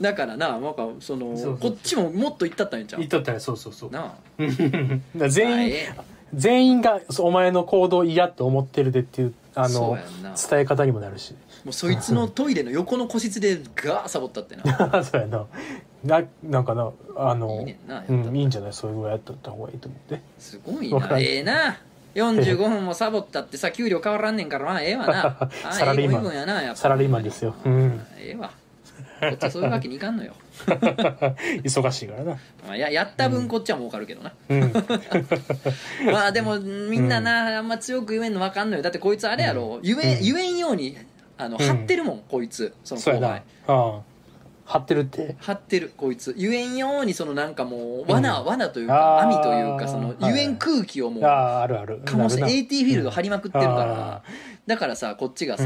だからななんかそのそうそうこっちももっと言ったったんやんちゃう？言っとったらそうそうそう。なあ。全員、まあえ全員がそうお前の行動嫌って思ってるでっていうあそうのやんな。伝え方にもなるしもうそいつのトイレの横の個室でガーサボったってな。そうやな。ななんかなあのいいねんなやったらうん、いいんじゃない？そういうぐらいやっとった方がいいと思って。すごいわかんなええな。45分もサボったってさ給料変わらんねんからまあええわな。あサラリーマン。ええご身分やなやっぱ。サラリーマンですよ。うん。ええわ。こっちはそういうわけにいかんのよ、忙しいからな。まあ、ややった分こっちは儲かるけどな、うん。まあでもみんなな、あんま強く言えんの分かんのよ。だってこいつあれやろ、言えうん。言えんようにあのうん。張ってるもん、こいつ。そのそうやな。後輩ああ。張ってるって。張ってる。こいつ。言えんようにそのなんかもう罠、うん。罠というかあー網というかその言えん空気をもうあああるある。醸してな。る AT フィールド張りまくってるから、あだからさこっちがさ、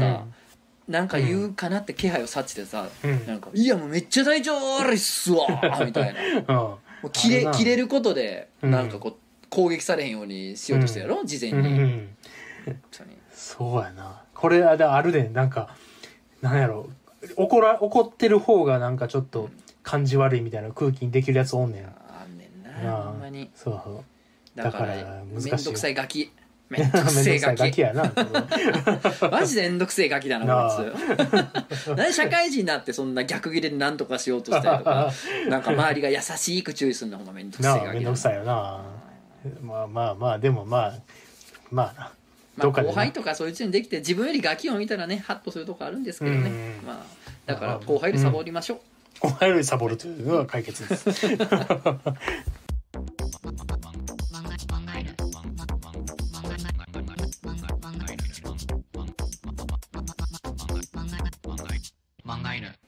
うん。なんか言うかなって気配を察知してさ、うん。なんか「いやもうめっちゃ体調悪いっすわ」みたいな。もう切れ切れることでうん。なんかこう攻撃されへんようにしようとしてるやろ、事前うん、うに、ん、本当に。そうやなこれあであるで。なんかなんやろ。怒ら怒ってる方がなんかちょっと感じ悪いみたいな空気にできるやつおんねんあんねんなほんまに。そうそう。だから難しい。めんどくさいガキ。め めんどくせえさいガガキキやな マジでめんどくせえガキだなこいつ。何社会人になってそんな逆切れで何とかしようとしたりとかなんか周りが優しく注意するのほんまめんどくせえなガキだあめんどくさいよな。まあまあまあでもまあまあなまあ、後輩とかそういう人にできて自分よりガキを見たらねハッとするとこあるんですけどね、うん。まあ、だから後輩よりサボりましょう、お前よりサボるというのが解決です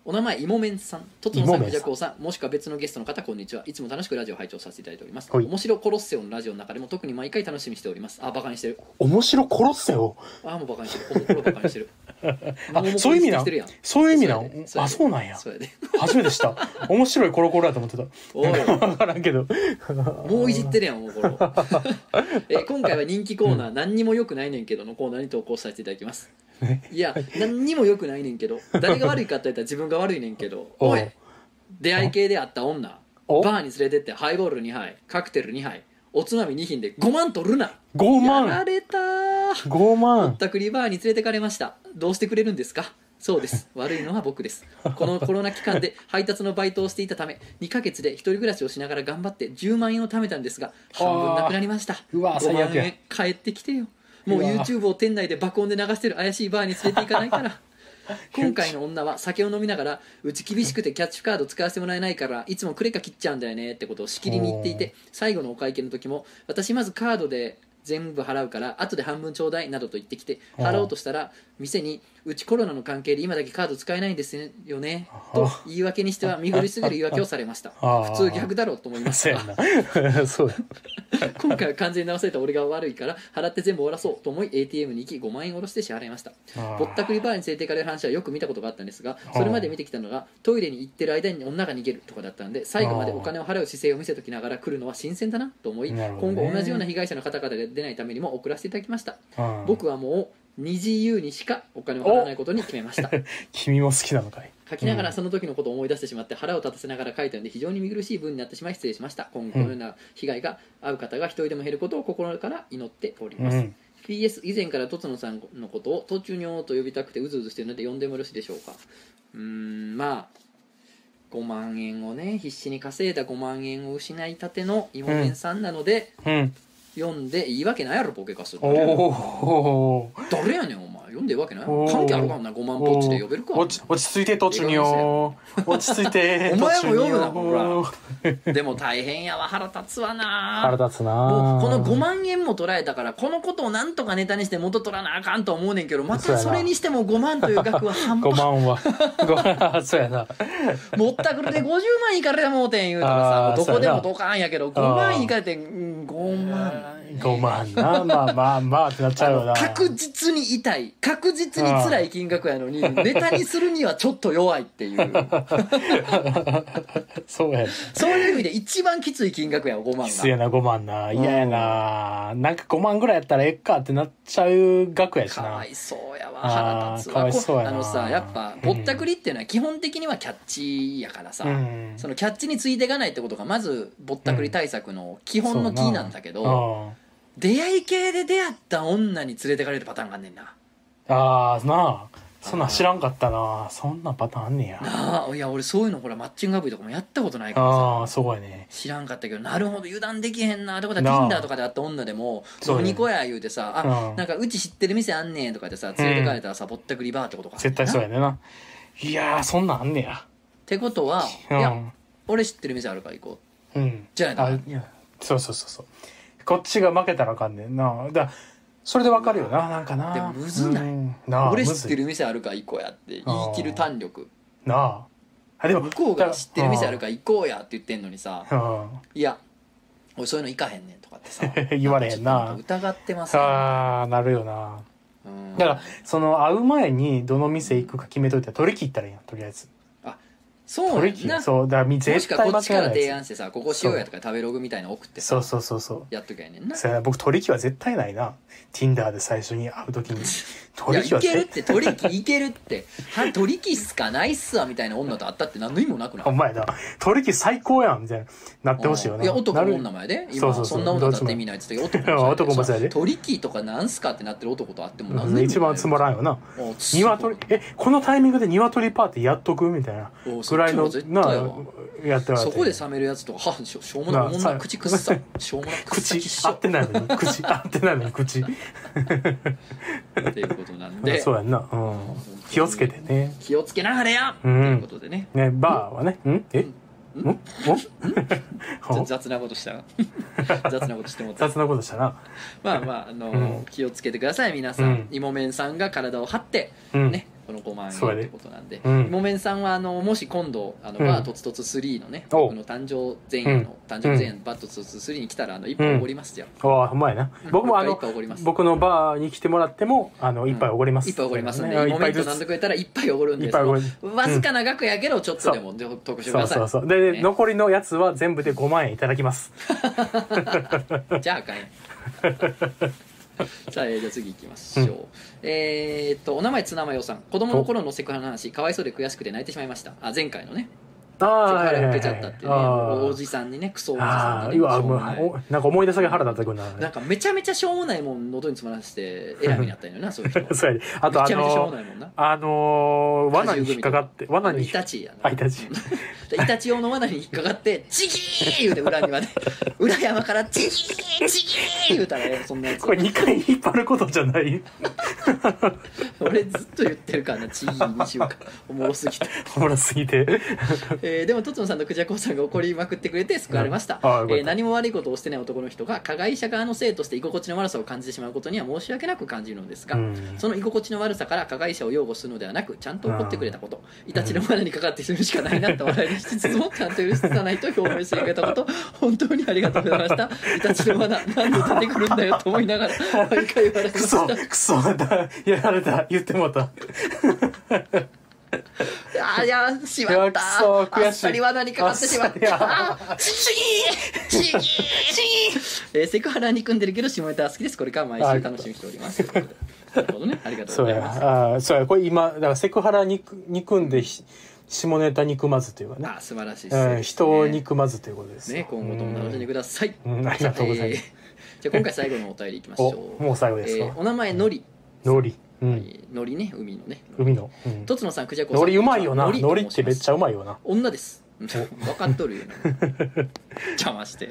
お名前いもめんさんとつのさんくじゃこうさんもしくは別のゲストの方こんにちは。いつも楽しくラジオを拝聴させていただいております。はい。面白コロッセオのラジオの中でも特に毎回楽しみにしております。あバカにしてる。面白殺せよあもうバカにしてる。おもころバカにしてる。あそういう意味なん。そういう意味なそうやで。そうやで。んあそうなんや。そうやで。初めてした。面白いコロコロだと思ってた。おい。分からんけど。もういじってるやん、もうこれ。えー今回は人気コーナー、何にも良くないねんけどのコーナーに投稿させていただきます。いや、何にも良くないねんけど、誰が悪いかって言ったら自分が悪いねんけど、おい。出会い系であった女、バおーに連れてってハイボール2杯、カクテル2杯、おつまみ2品で5万取るな。5やら万れたー。5万。ぼったくりバーに連れてかれました。どうしてくれるんですか？そうです。悪いのは僕です。このコロナ期間で配達のバイトをしていたため2ヶ月で一人暮らしをしながら頑張って10万円を貯めたんですが半分なくなりました。うわ5最悪や。万円帰ってきてよもう YouTube を店内で爆音で流してる怪しいバーに連れて行かないから。今回の女は酒を飲みながらうち厳しくてキャッチカード使わせてもらえないからいつもクレカ切っちゃうんだよねってことをしきりに言っていて最後のお会計の時も私まずカードで全部払うから後で半分ちょうだいなどと言ってきてうん。払おうとしたら店にうちコロナの関係で今だけカード使えないんですよねと言い訳にしては見苦しすぎる言い訳をされました。普通逆だろうと思いましそうた 今回は完全に直された俺が悪いから払って全部終わらそうと思い ATM に行き5万円下ろして支払いました。ぼったくりバーに連れて行かれる話はよく見たことがあったんですがそれまで見てきたのがトイレに行ってる間に女が逃げるとかだったので最後までお金を払う姿勢を見せときながら来るのは新鮮だなと思い、ね。今後同じような被害者の方々が出ないためにも送らせていただきました。うん僕はもう二次優にしかお金を払わないことに決めました。君も好きなのかい？書きながうんらその時のことを思い出してしまって腹を立たせながら書いたので非常に見苦しい文になってしまい失礼しました。今後このような被害が遭う方が一人でも減ることを心から祈っております、うん。PS 以前からとつのさんのことを「途中にょ」と呼びたくてうずうずしているので呼んでもよろしいでしょうか？うーんまあ5万円をね必死に稼いだ5万円を失いたての芋麺さんなので、うん読んでいいわけないやろボケかすおお誰やねんお前読んでいいわけない。関係あるかんな5万ポッチで。呼べるか。落ち落ち着いて途中に。よ落ち着いてお前も読むなほでも大変やわ。腹立つわな。腹立つな。もうこの5万円も捉えたからこのことをなんとかネタにして元取らなあかんと思うねんけどまたそれにしても5万という額は半5端万は。5万そうやな。もったくるで50万いかれたもうてん言うたらさどこでもドカーンやけど5万いかれてうん。5万5万な。まあまあまあってなっちゃうよな。確実に痛い。確実に辛い金額やのにネタにするにはちょっと弱いっていう。そうやなそういう意味で一番きつい金額やわ5万きついな5万な。嫌やな。なんか5万ぐらいやったらええかってなっちゃう額やしな。かわいそうやわ腹立つわ。かわいそうやあのさやっぱぼったくりっていうのは基本的にはキャッチやからさ、うん。そのキャッチについていかないってことがまずぼったくり対策の基本のキーなんだけど、あ出会い系で出会った女に連れてかれるパターンがあんねんな。あーなあそんなん知らんかったな。そんなパターンあんねや。なあいや俺そういうのほらマッチングアプリとかもやったことないからああさそうやね。知らんかったけどなるほど油断できへんなってことはなあ。Tinder とかで会った女でもそうやね。飲み子や言うてさあうん。なんかうち知ってる店あんねんとかでさ連れてかれたらさぼったくりバーってことか。絶対そうっやねんな。いやーそんなんあんねや。てことはうん。いや俺知ってる店あるから行こう。うん。じゃああいや。そうそうそうそうこっちが負けたらあかんねんな。だそれでわかるよななんかな。でもむずない。うん。なあ俺知ってる店あるから行こうやって。言い。切る弾力なあ。あでも向こうが知ってる店あるから行こうやって言ってんのにさらいや俺そういうの行かへんねんとかってさ 言われへんな。ちょっと疑ってますよああなるよな。うん。だからその会う前にどの店行くか決めといたら取り切ったらいいやんとりあえずそう取んな。そうだからみも絶対こっちから違い提案してさここしようやとか食べログみたいなの送ってそうそうそうそう。やっときゃいいねんな。そうやな。僕取り引きは絶対ないな。Tinder で最初に会う時にい取やい絶けるって取引いけるって。は取引っすかないっすわみたいな女と会ったって何の意味もなくない？お前な取引最高やんみたいななってほしいよな。いや男も女前で？今そんな女だって意味ないって言って男もそうやで。取引とかなんすかってなってる男と会っても何の意味もない一番つまらんよな。鶏えこのタイミングで鶏パーティーやっとく？みたいな。おぐらいのなわやってそこで冷めるやつとかはしょしょうもないなあおもんなさ口くっさ。しょうもな 口合ってないのに。口合ってないのに口。っていうことなんで。そうやんな、うん、気をつけてね。気をつけなはれや、うん。ということでね。ねバーはね。ん？え？ん。雑なことしたな。雑なことしても雑なことしたな。まあまああの、うん。気をつけてください皆さん、うん。芋麺さんが体を張ってうん。ね、この5万円ってことなんで、うん。もめんさんはあのもし今度あの、うん。バーとつとつ3のねお。僕の誕生前夜の、誕生前夜のバーとつとつ3に来たらあの一本おごりますよ、ああほんまやな。僕もあ一の僕のバーに来てもらってもあの一杯おごります、一杯おごりますん。で、ね芋麺と飲んでくれたら一杯おごるんです一杯おごりわずかな額やけどちょっとでも得してくそう。ださい。そうそうで、ね。残りのやつは全部で5万円いただきます。じゃああかんやん さあ、えーじゃあ次行きましょう、えーっとお名前ツナマヨさん。子供の頃のセクハラの話かわいそうで悔しくて泣いてしまいました。あ前回のね腹受けちゃったってね。おおじさんにねクソおじさんにねなんか思い出すだけ腹立ってくるななんかめちゃめちゃしょうもないもん喉に詰まらせて偉い目になったんよな そういう人。そうやね。あとあのあのー罠に引っかかって罠にイタチやな。あイタチ。イタチ用の罠に引っかかって「チギー!」言うて裏庭で。裏山から「チギーチギー!」言うたらええそんなやつ。これ2回引っ張ることじゃない。俺ずっと言ってるからなチギーにしようか。おもろすぎて、おもろすぎて。えーでもとつのさんとクジャコウさんが怒りまくってくれて救われました、うんえー何も悪いことをしてない男の人が加害者側のせいとして居心地の悪さを感じてしまうことには申し訳なく感じるのですが、うん。その居心地の悪さから加害者を擁護するのではなくちゃんと怒ってくれたこと。イタチの罠にかかってするしかないなと笑いにしつつもちゃんと許さないと表明してくれたこと。本当にありがとうございました。イタチの罠なんで出てくるんだよと思いながら毎回笑いまクソした。クソだ。やられた。言ってもうたあーいやーしまった。いやくそあ悔しい。っさり罠にかかってしまった。あーちぎーちぎーちぎー。えーセクハラ憎んでるけど下ネタは好きです。これから毎週楽しみにしております。なるほどね。ありがとうそうございます。や。あそうや。これ今だからセクハラ憎憎んでひ下ネタ憎まずというかね。あー素晴らしいうんね人を憎まずということです。よね今後とも楽しんでください。うん。うんありがとうございます。えーじゃあ今回最後のお便りいきましょう。おもう最後ですか？えーお名前のり。のりうん。のりね海のね。海の。うん。とつのさんくじゃこさん。のりうまいよな。のりのりってめっちゃゃうまいよな。女です 分かっとるよ 邪魔して。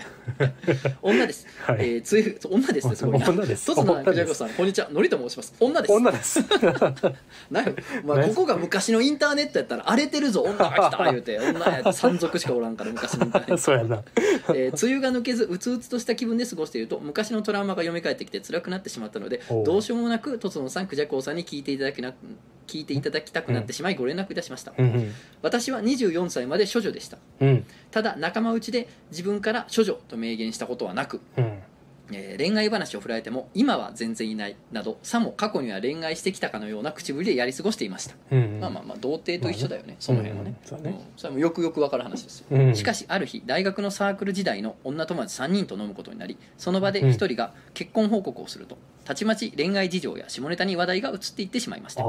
女です、はい。えーつゆ女ですってす。ごいな女です。とつのさん女です。くじゃこさんこんにちは。のりと申します。女です。女です。なまあ、ねここが昔のインターネットやったら荒れてるぞ。女が来た言うて。女やって山賊しかおらんから昔のインターネット。そうやな。えー梅雨が抜けずうつうつとした気分で過ごしていると昔のトラウマが蘇ってきて辛くなってしまったのでどうしようもなくとつのさんくじゃこうさんに聞いていただきな聞いていただきたくなってしまいご連絡いたしました、うん。私は24歳まで処女でした。うん。うんただ仲間内で自分から処女と明言したことはなく、うん。えー恋愛話を振られても今は全然いないなどさも過去には恋愛してきたかのような口ぶりでやり過ごしていました、うん。まあまあまあ童貞と一緒だよね、その辺はね,、うん。そうね。それはもうよくよくわかる話ですよ。うん。しかしある日大学のサークル時代の女友達3人と飲むことになりその場で1人が結婚報告をするとたちまち恋愛事情や下ネタに話題が移っていってしまいました。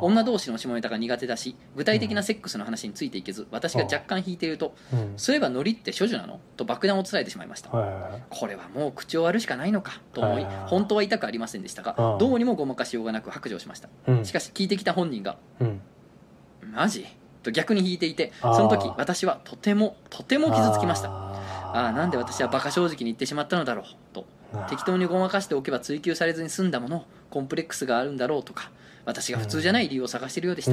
女同士の下ネタが苦手だし具体的なセックスの話についていけず私が若干引いているとうん「そういえばノリって処女なの?」と爆弾を伝えてしまいました。はこれはもう口を割るしかないのか？と思い本当は痛くありませんでしたがどうにもごまかしようがなく白状しました。しかし聞いてきた本人がうん「マジ?」と逆に引いていてその時私はとてもとても傷つきました。あああなんで私はバカ正直に言ってしまったのだろう？と適当にごまかしておけば追求されずに済んだものコンプレックスがあるんだろうとか私が普通じゃない理由を探しているようでした、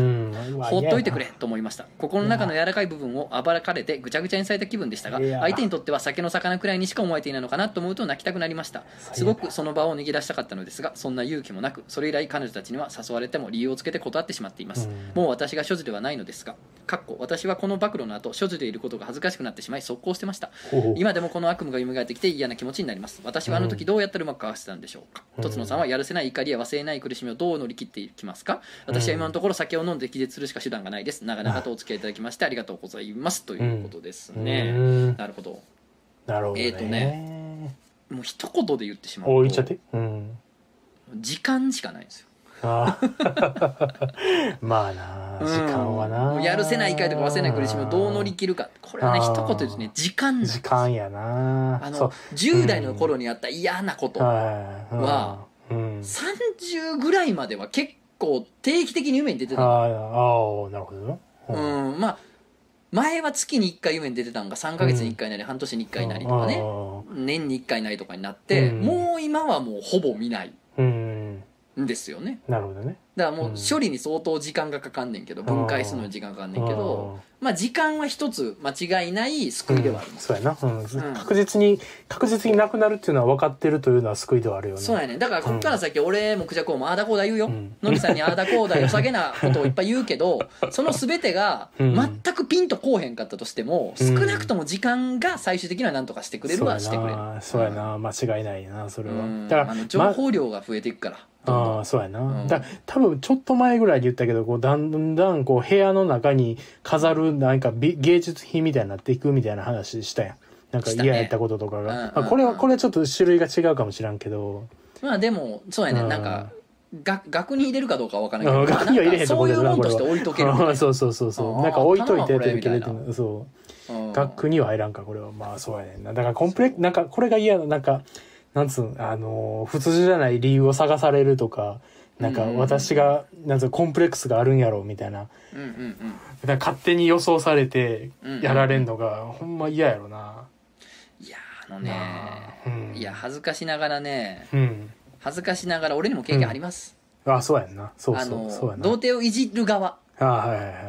放っといてくれと思いました。心の中の柔らかい部分を暴かれてぐちゃぐちゃにされた気分でしたが相手にとっては酒の魚くらいにしか思えていないのかなと思うと泣きたくなりました。すごくその場を逃げ出したかったのですがそんな勇気もなくそれ以来彼女たちには誘われても理由をつけて断ってしまっています、うん。もう私が所持ではないのですがかっこ私はこの暴露の後所持でいることが恥ずかしくなってしまい速攻してました。今でもこの悪夢が蘇ってきて嫌な気持ちになります。私はあの時どうやったらうまくかわせたんでしょうか、うん。とつのさんはやるせない怒りや忘れない苦しみをどう乗り切っていきますか？私は今のところ酒を飲んで気絶するしか手段がないです。長々とお付き合いいただきましてありがとうございますということですうね、ん。なるほど。なるほどね。えーとねもう一言で言ってしまうとおいっちゃって。うん。時間しかないんですよ。まあな時間はな、うんやるせない怒りとか忘れない苦しみをどう乗り切るか。これはね一言でね時間時間やな。あのそう。10代の頃にあった嫌なこと、はい。はうん。30ぐらいまでは結構定期的に夢に出てたああーなるほどなうん。うん。まあ前は月に1回夢に出てたんが3ヶ月に1回なり半年に1回なりとかね。年に1回なりとかになってうん。もう今はもうほぼ見ないうん。んですよね。なるほどねだからもううん。処理に相当時間がかかんねんけど分解するのに時間かかんねんけどまあ時間は一つ間違いない救いではありますそうやな、うん。ん。確実に確実になくなるっていうのは分かってるというのは救いではあるよねそうやねだからこっから先俺もクジャコウもああだこうだ言うよ、うん。のりさんにああだこうだ良さげなことをいっぱい言うけどその全てがうん。全くピンとこうへんかったとしても、うん。少なくとも時間が最終的には何とかしてくれるはしてくれる。そうやな。間違いないなそれは。うん。だから情報量が増えていくから、ああそうやな、うん。だ多分ちょっと前ぐらいで言ったけどこうだんだんこう部屋の中に飾るなんか美芸術品みたいになっていくみたいな話したやん。なんか嫌やったこととかが、うんうんまあ、これはこれはちょっと種類が違うかもしらんけど。まあでもそうやね、うん。なんかが額に入れるかどうかは分からない。うん。けど額には入れへんと思うけどなもんとして置いとけるみたいな。そうそうそうそう。なんか置いといてって頼むわこれみたいな。るそう。うん。額には入らんかこれは。まあそうやねんな。だからコンプレなんかこれが嫌ななんかなんつうんあのー普通じゃない理由を探されるとかなんかうんうんうん。私がなんつうコンプレックスがあるんやろみたいな。うんうんうん。勝手に予想されてうんうんやられんのがほんま嫌やろな。いやあのねうん。いや恥ずかしながらねうん。恥ずかしながら俺にも経験あります、あそうやんな。そうそうそうやな。童貞をいじる側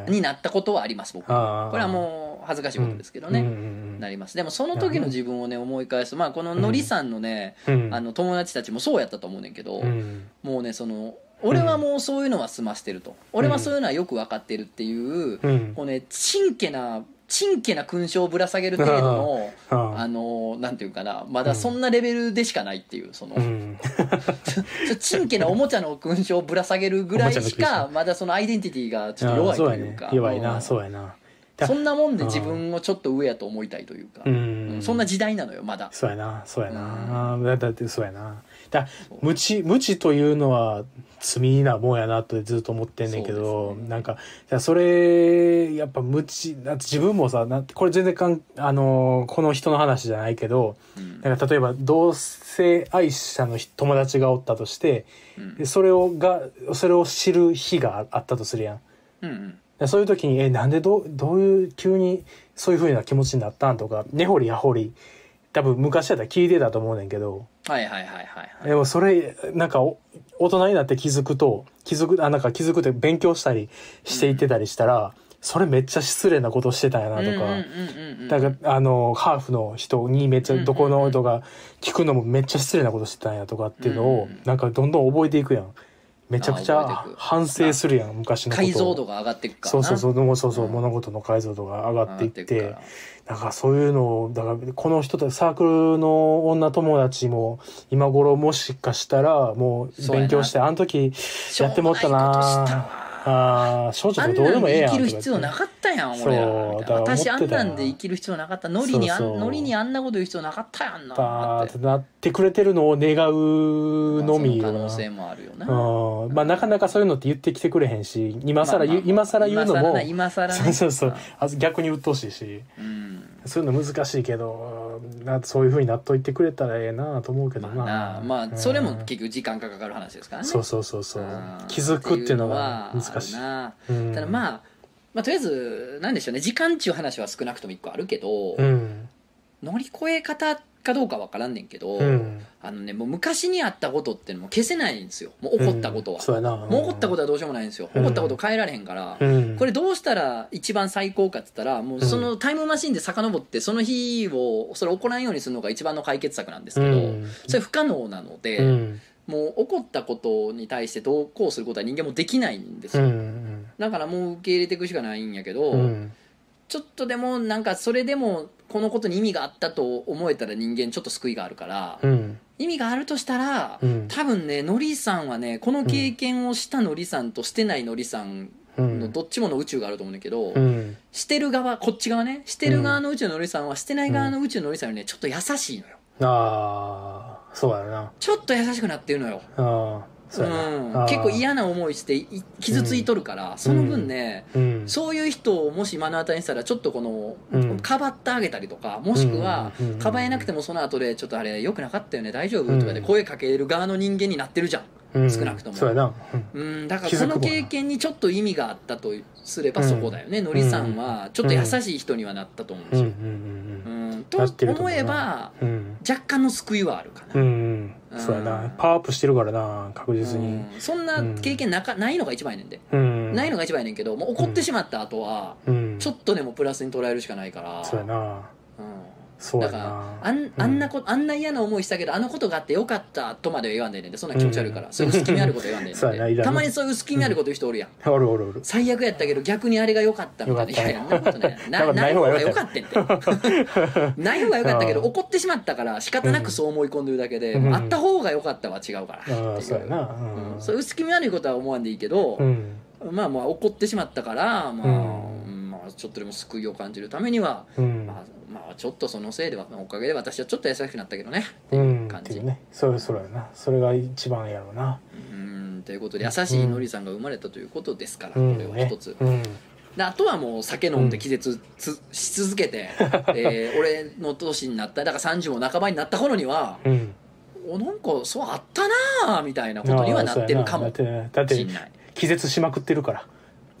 になったことはあります僕これはもう恥ずかしいことですけどね、うんうんなります。でもその時の自分をね思い返す。とまあこののりさんのね、うん。うん。あの友達たちもそうやったと思うねんけど、うん。もうねその俺はもうそういうのは済ましてると、俺はそういうのはよく分かってるっていう、うん。こうねちんけなちんけな勲章をぶら下げる程度の ああ。のなんていうかなまだそんなレベルでしかないっていうその、うん。ちんけなおもちゃの勲章をぶら下げるぐらいしか章。まだそのアイデンティティがちょっと弱いというか。弱いな。うんそうやな。だそんなもんで自分をちょっと上やと思いたいというか、ううん。んそんな時代なのよまだ。そうやな。そうやな、だだってそうやな。だ無知無知というのは罪なもんやなとずっと思ってんねんけど、ね。なんかだそれやっぱ無知だって自分もさなこれ全然かんあのこの人の話じゃないけどうん。なんか例えば同性愛者の人友達がおったとしてうん。でそれをがそれを知る日があったとするやん。うんうん。でそういう時に「えなんでどうどういう急にそういう風な気持ちになったん?」とか根掘り葉掘り多分昔やったら聞いてたと思うねんけどはいはいはいはいはいでもそれなんかお大人になって気づくと気づくあなんか気づくって勉強したりしていってたりしたら、それめっちゃ失礼なことしてたんやなとか。うんうんうんうんだからあのハーフの人にめっちゃどこの人が聞くのもめっちゃ失礼なことしてたんやとかっていうのをうんなんかどんどん覚えていくやんめちゃくちゃ反省するやん昔のこと。を解像度が上がっていくからな。そうそうそうもうそうそう、うん。物事の解像度が上がっていってだからそういうのをだからこの人たちサークルの女友達も今頃もしかしたらもう勉強してあの時やってもったなあー少女とどうでもええやんで生きる必要なかったやん俺う私あんなんで生きる必要なかった。ノリにあんノリにあんなこと言う必要なかったやんな。っバーっててなってくれてるのを願うのみ可能性もあるよな。うん。まあなかなかそういうのって言ってきてくれへんし今更言う、今更言うのも。今更な今更 そうねそうそう。あ逆に鬱陶しいし。うん。そういうの難しいけどなそういうふうになっといてくれたらええなと思うけどまあななまうん。あそれも結局時間がかかる話ですからね。そうそうそうそう。うん。気づくっていうのがは難しい。ただまあまあとりあえずなんでしょうね。時間っていう話は少なくとも一個あるけどうん。乗り越え方かどうかわからんねんけどうん。あのねもう昔にあったことってのも消せないんですよ。もう起こったことは。うん。そうやな。もう起こったことはどうしようもないんですよ。うん。起こったこと変えられへんから。うん。これどうしたら一番最高かっつったらもうそのタイムマシンで遡ってその日をそれを行わんようにするのが一番の解決策なんですけど、うん。それ不可能なので、うん。もう起こったことに対してどうこうすることは人間もできないんですうよ、ん。だからもう受け入れていくしかないんやけど、うん。ちょっとでもなんかそれでもこのことに意味があったと思えたら人間ちょっと救いがあるから、うん。意味があるとしたら、うん。多分ねのりさんはねこの経験をしたのりさんとしてないのりさんうん。のどっちもの宇宙があると思うんだけど、うん。してる側こっち側ねしてる側の宇宙ののりさんはしてない側の宇宙ののりさんよりねちょっと優しいのよ。ああそうやな。ちょっと優しくなってるのよ、ああそうん、結構嫌な思いしてい傷ついとるから、その分ね、うん。そういう人をもし目の当たりにしたらちょっとこの、うん。かばってあげたりとかもしくはうんかばえなくてもその後でちょっとあれ良くなかったよね大丈夫とかでうん声かける側の人間になってるじゃん。うん。少なくとも。そうん。うん、だからこの経験にちょっと意味があったとすればうんそこだよね、のりさんはちょっと優しい人にはなったと思うんですよ、うんうと思えばうんうん。若干の救いはあるかな、うんうん。そうやうん。なパワーアップしてるからな確実に。うん。そんな経験なかないのが一番やねんで、うん。ないのが一番やねんけどもう怒ってしまった後はうん。ちょっとでもプラスに捉えるしかないから、そうやな。うんだからなあんあんなこあんな嫌な思いしたけどあのことがあってよかったとまでは言わんでええねんでそんな気持ち悪いから、うん。そういう薄気味あること言わんでええそうやないでたまにそういう薄気味あること言う人おるやん、おるおるおる。最悪やったけど逆にあれが良かったみたいな。いやいや、そん なことない。だからなない方が良ない方が良かった。たって。ない方が良かったけど、うん。怒ってしまったから仕方なくそう思い込んでるだけで、うん。あった方が良かったは違うから。っていう。そうやな。う薄気味悪いことは思わんでいいけどう、ん。まあまあ怒ってしまったから、まあ、うんうんまあちょっとでも救いを感じるためには、うん。まあ、まあちょっとそのせいではおかげで私はちょっと優しくなったけどね。ってういうん感じ。うね。それそれやな。それが一番やろうな。うんんということで優しいのりさんが生まれたということですから、うんこれはね一つ、うん。であとはもう酒飲んで気絶つ、し続けて、えー 俺の年になっただから30も半ばになった頃にはうん。おなんかそうあったなあみたいなことにはなってるかもしんない。気絶しまくってるか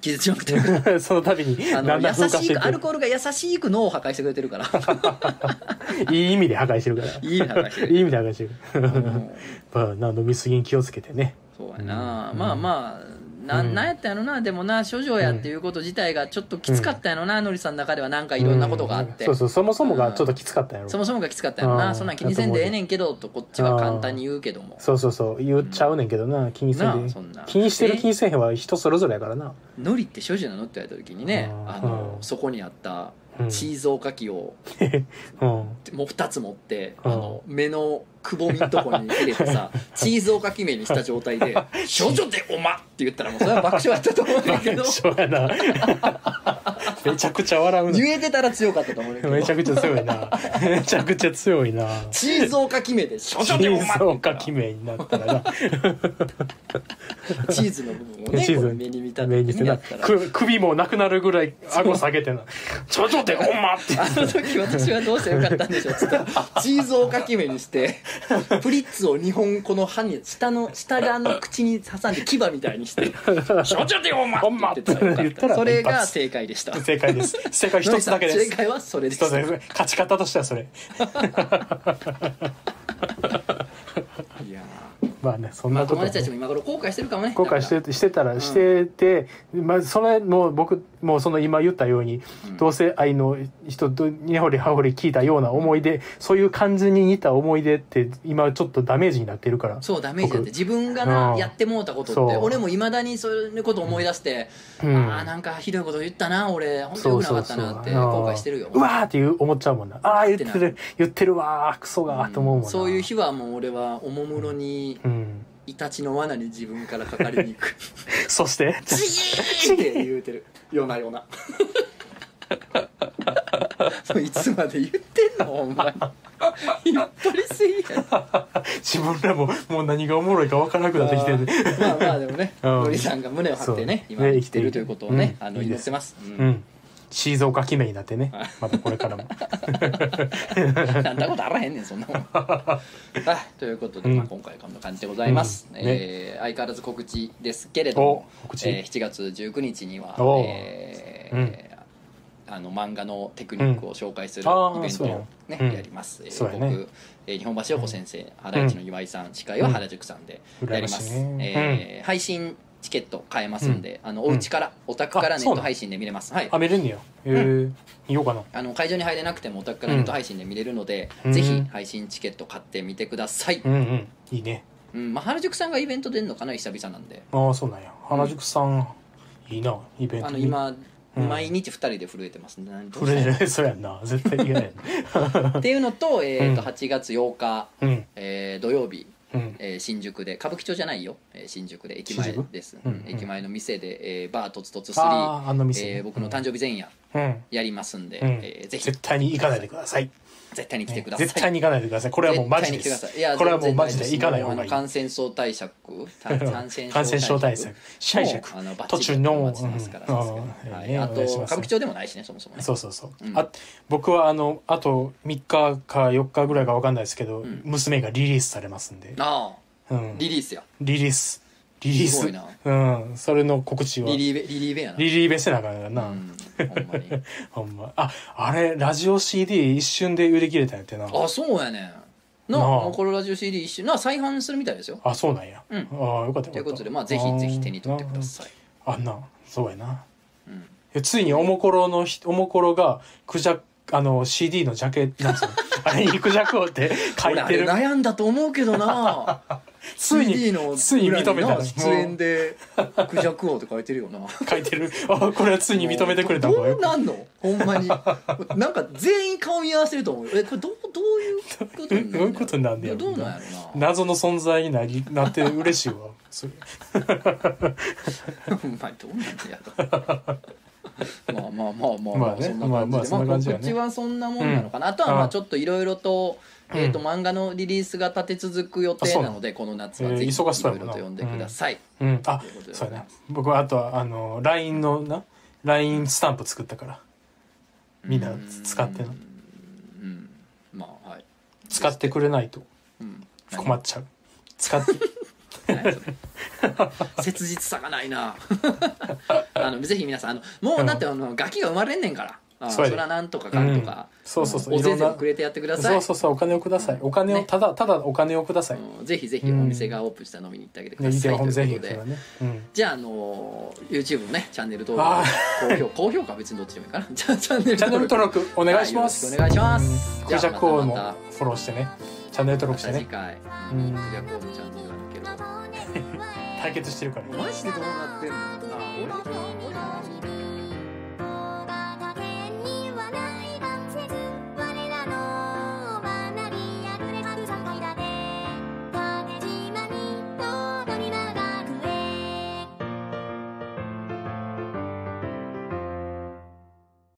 気絶しまくって。るかららその度にあのだんだん風化し優しいってアルコールが優しく脳を破壊してくれてるから。いい意味で破壊してるから。いい意味で破壊してる。いい意味で破壊してる。うん。まあな飲みすぎに気をつけてね。そうやな、うん。まあまあなうん。なんやったやろな。でもな処女やっていうこと自体がちょっときつかったやろな、のりさんの中ではなんかいろんなことがあって、うん。そうそうそもそもがちょっときつかったやろ。そもそもがきつかったやろな、うん。そんなん気にせんでええねんけどとこっちは簡単に言うけども。そうそうそう。言っちゃうねんけどな気にせんで。気にしてるえ気にせんへんは人それぞれやからな。のりって処女なのって言われた時にねうん。あの、うん。そこにあったうん。チーズおかきを うん。もう2つ持って、うん。あの目のくぼみのとこに入れてさ チーズおかき目にした状態で「少女でおま!」って言ったらもうそれは爆笑やったと思うんだけど。めちゃくちゃ笑うな。言えてたら強かったと思うめちゃくちゃ強いな。めちゃくちゃ強いな。チーズおかき目で「少チ女でおま!」ってーズおかき目になったらな。チーズの部分をねチーズこう目に見立目にな。たら。く首もなくなるぐらい顎下げてな「ちょちょでほんま!」ってあの時私はどうしてよかったんでしょう。つってチーズをかき目にして プリッツを2本この歯に下の下側の口に挟んで牙みたいにして「少女でおま!」ほんま！って言ってた。らそれが正解でした。正解です。正解一つだけです。正解はそれで一つしただけ。勝ち方としてはそれ まあねそんなこと友達たちも今頃後悔してるかもね後悔してしてたらん。してて、まあ、それもう僕もうその今言ったように、うん。同性愛の人と根掘り葉掘り聞いたような思い出、そういう感じに似た思い出って今ちょっとダメージになってるから。らそうダメージだって僕。自分がなうん。やってもうたことって俺もいまだにそういうこと思い出してうん。ああなんかひどいこと言ったな俺本当によくなかったなって後悔してるよ。うわーっていう思っちゃうもんな。ああ言ってる。言ってるわークソがーと思うもんな、そういう日はもう俺はおもむろにうんイタチの罠に自分からかかりに行く。そして？チーって言うてる夜な夜な。いつまで言ってんのほんまにやっぱりすぎや。自分らももう何がおもろいか分からなくなってきてる。まあまあでもねうん。のりさんが胸を張ってね今生きてるということをねあの祈ってます。ううんんシーズンおかき目になってね。またこれからも。なんだことあらへんねんそんなもん。はい。ということで、まあ、うん今回こんな感じでございます、うん。えー相変わらず告知ですけれどもえー7月19日には、おえーうん。あの漫画のテクニックを紹介するイベントを、ね。そうん。やります、えーそうやね。僕、えー日本橋陽子先生原市の岩井さん、司会は原宿さんでやります、羨ましいね。えー配信チケット買えますんで、あのお家から、お宅からネット配信で見れます。はい。あ見れんねや。えー、見ようかな。あの会場に入れなくてもお宅からネット配信で見れるので、うん。ぜひ配信チケット買ってみてください、うんうん。いいね。うん。まあ、原宿さんがイベント出るのかな久々なんで。ああそうなんや原宿さん、いいなイベント。にあの今、うん。毎日2人で震えてますね触れるそうやんな。絶対嫌やんっていうのと,、えーとうん。8月8日、うん。えー土曜日、うんえー新宿で歌舞伎町じゃないよ、えー新宿で駅前です、うんうん。駅前の店で、えーバーとつとつ3、あああの店、えー僕の誕生日前夜。うんやりますんで、うん。えーぜひ。絶対に行かないでください。絶対に来てください、絶対に行かないでください。これはもうマジです。さい。いやこれはもうマジで行かない方がいい。感染症対策感感染症対策。対策。あの途中の。うん。うんはい。あと歌舞伎町でもないしねそもそもね。そうそうそう、うん。あ僕はあのあと3日か4日ぐらいか分かんないですけど、ん。娘がリリースされますんで、ああ。うん、リリースやリリースリリース。うん。それの告知は。リリーベリリーベやな。リリーベせなあかんからな、うん。ほんまに。ほんま。ああれラジオ CD 一瞬で売り切れたんやってな。あそうやねん。ななあ。もうこのラジオ CD 一緒な再販するみたいですよ。あそうなんや、うん。ああよかったよかった。ということでまあぜひぜひ手に取ってください。あんな。そうやな。うん。えついにおもころのひおもころがクジャあの CD のジャケなんつうの？あれにクジャク王って書いてる。悩んだと思うけどな。ついについに認めた出演で「クジャク王」って書いてるよな。書いてる。あこれはついに認めてくれたんどうなんの？ほんまに。なんか全員顔見合わせると思う。えこれどうどういうことどういうことになんねやろ どうなんやろな。謎の存在になりなって嬉しいわ。それ。ほんまにどうなんやろ まあまあまあまあまあねそんな感じで。まあまあ告知はそんなもんなのかな、あとはまああちょっといろいろと,、うん。えー、と漫画のリリースが立て続く予定なのでこの夏はぜひえーいろいろと読んでください、うん。うことでそうやね僕はあとはあの LINE のな LINE スタンプ作ったから。みんな使ってな。うん。まあはい、使ってくれないと。うん、困っちゃう。使って 切実さがないな。あのぜひ皆さんあのもうだってあのガキが生まれんねんから。あそれはなんとかかんとか、そうそうそう。おぜいろんな。ぜくれてやってください。そうそうそうお金をください。お金をね。ただただお金をください。うん。ぜひぜひお店がオープンしたら飲みに行ってあげてください、ぜひということでじゃあ、あの YouTube のねチャンネル登あ録高評 高評価は別にどっちでもいいかな。チャンネル登録。お願いしまはすよろしくお願いしますうんじゃあまたまフォローしてねチャンネル登ま録したてね次回うんクジャコウのチャンネル対決してるからマジでどうなってんの？あ俺俺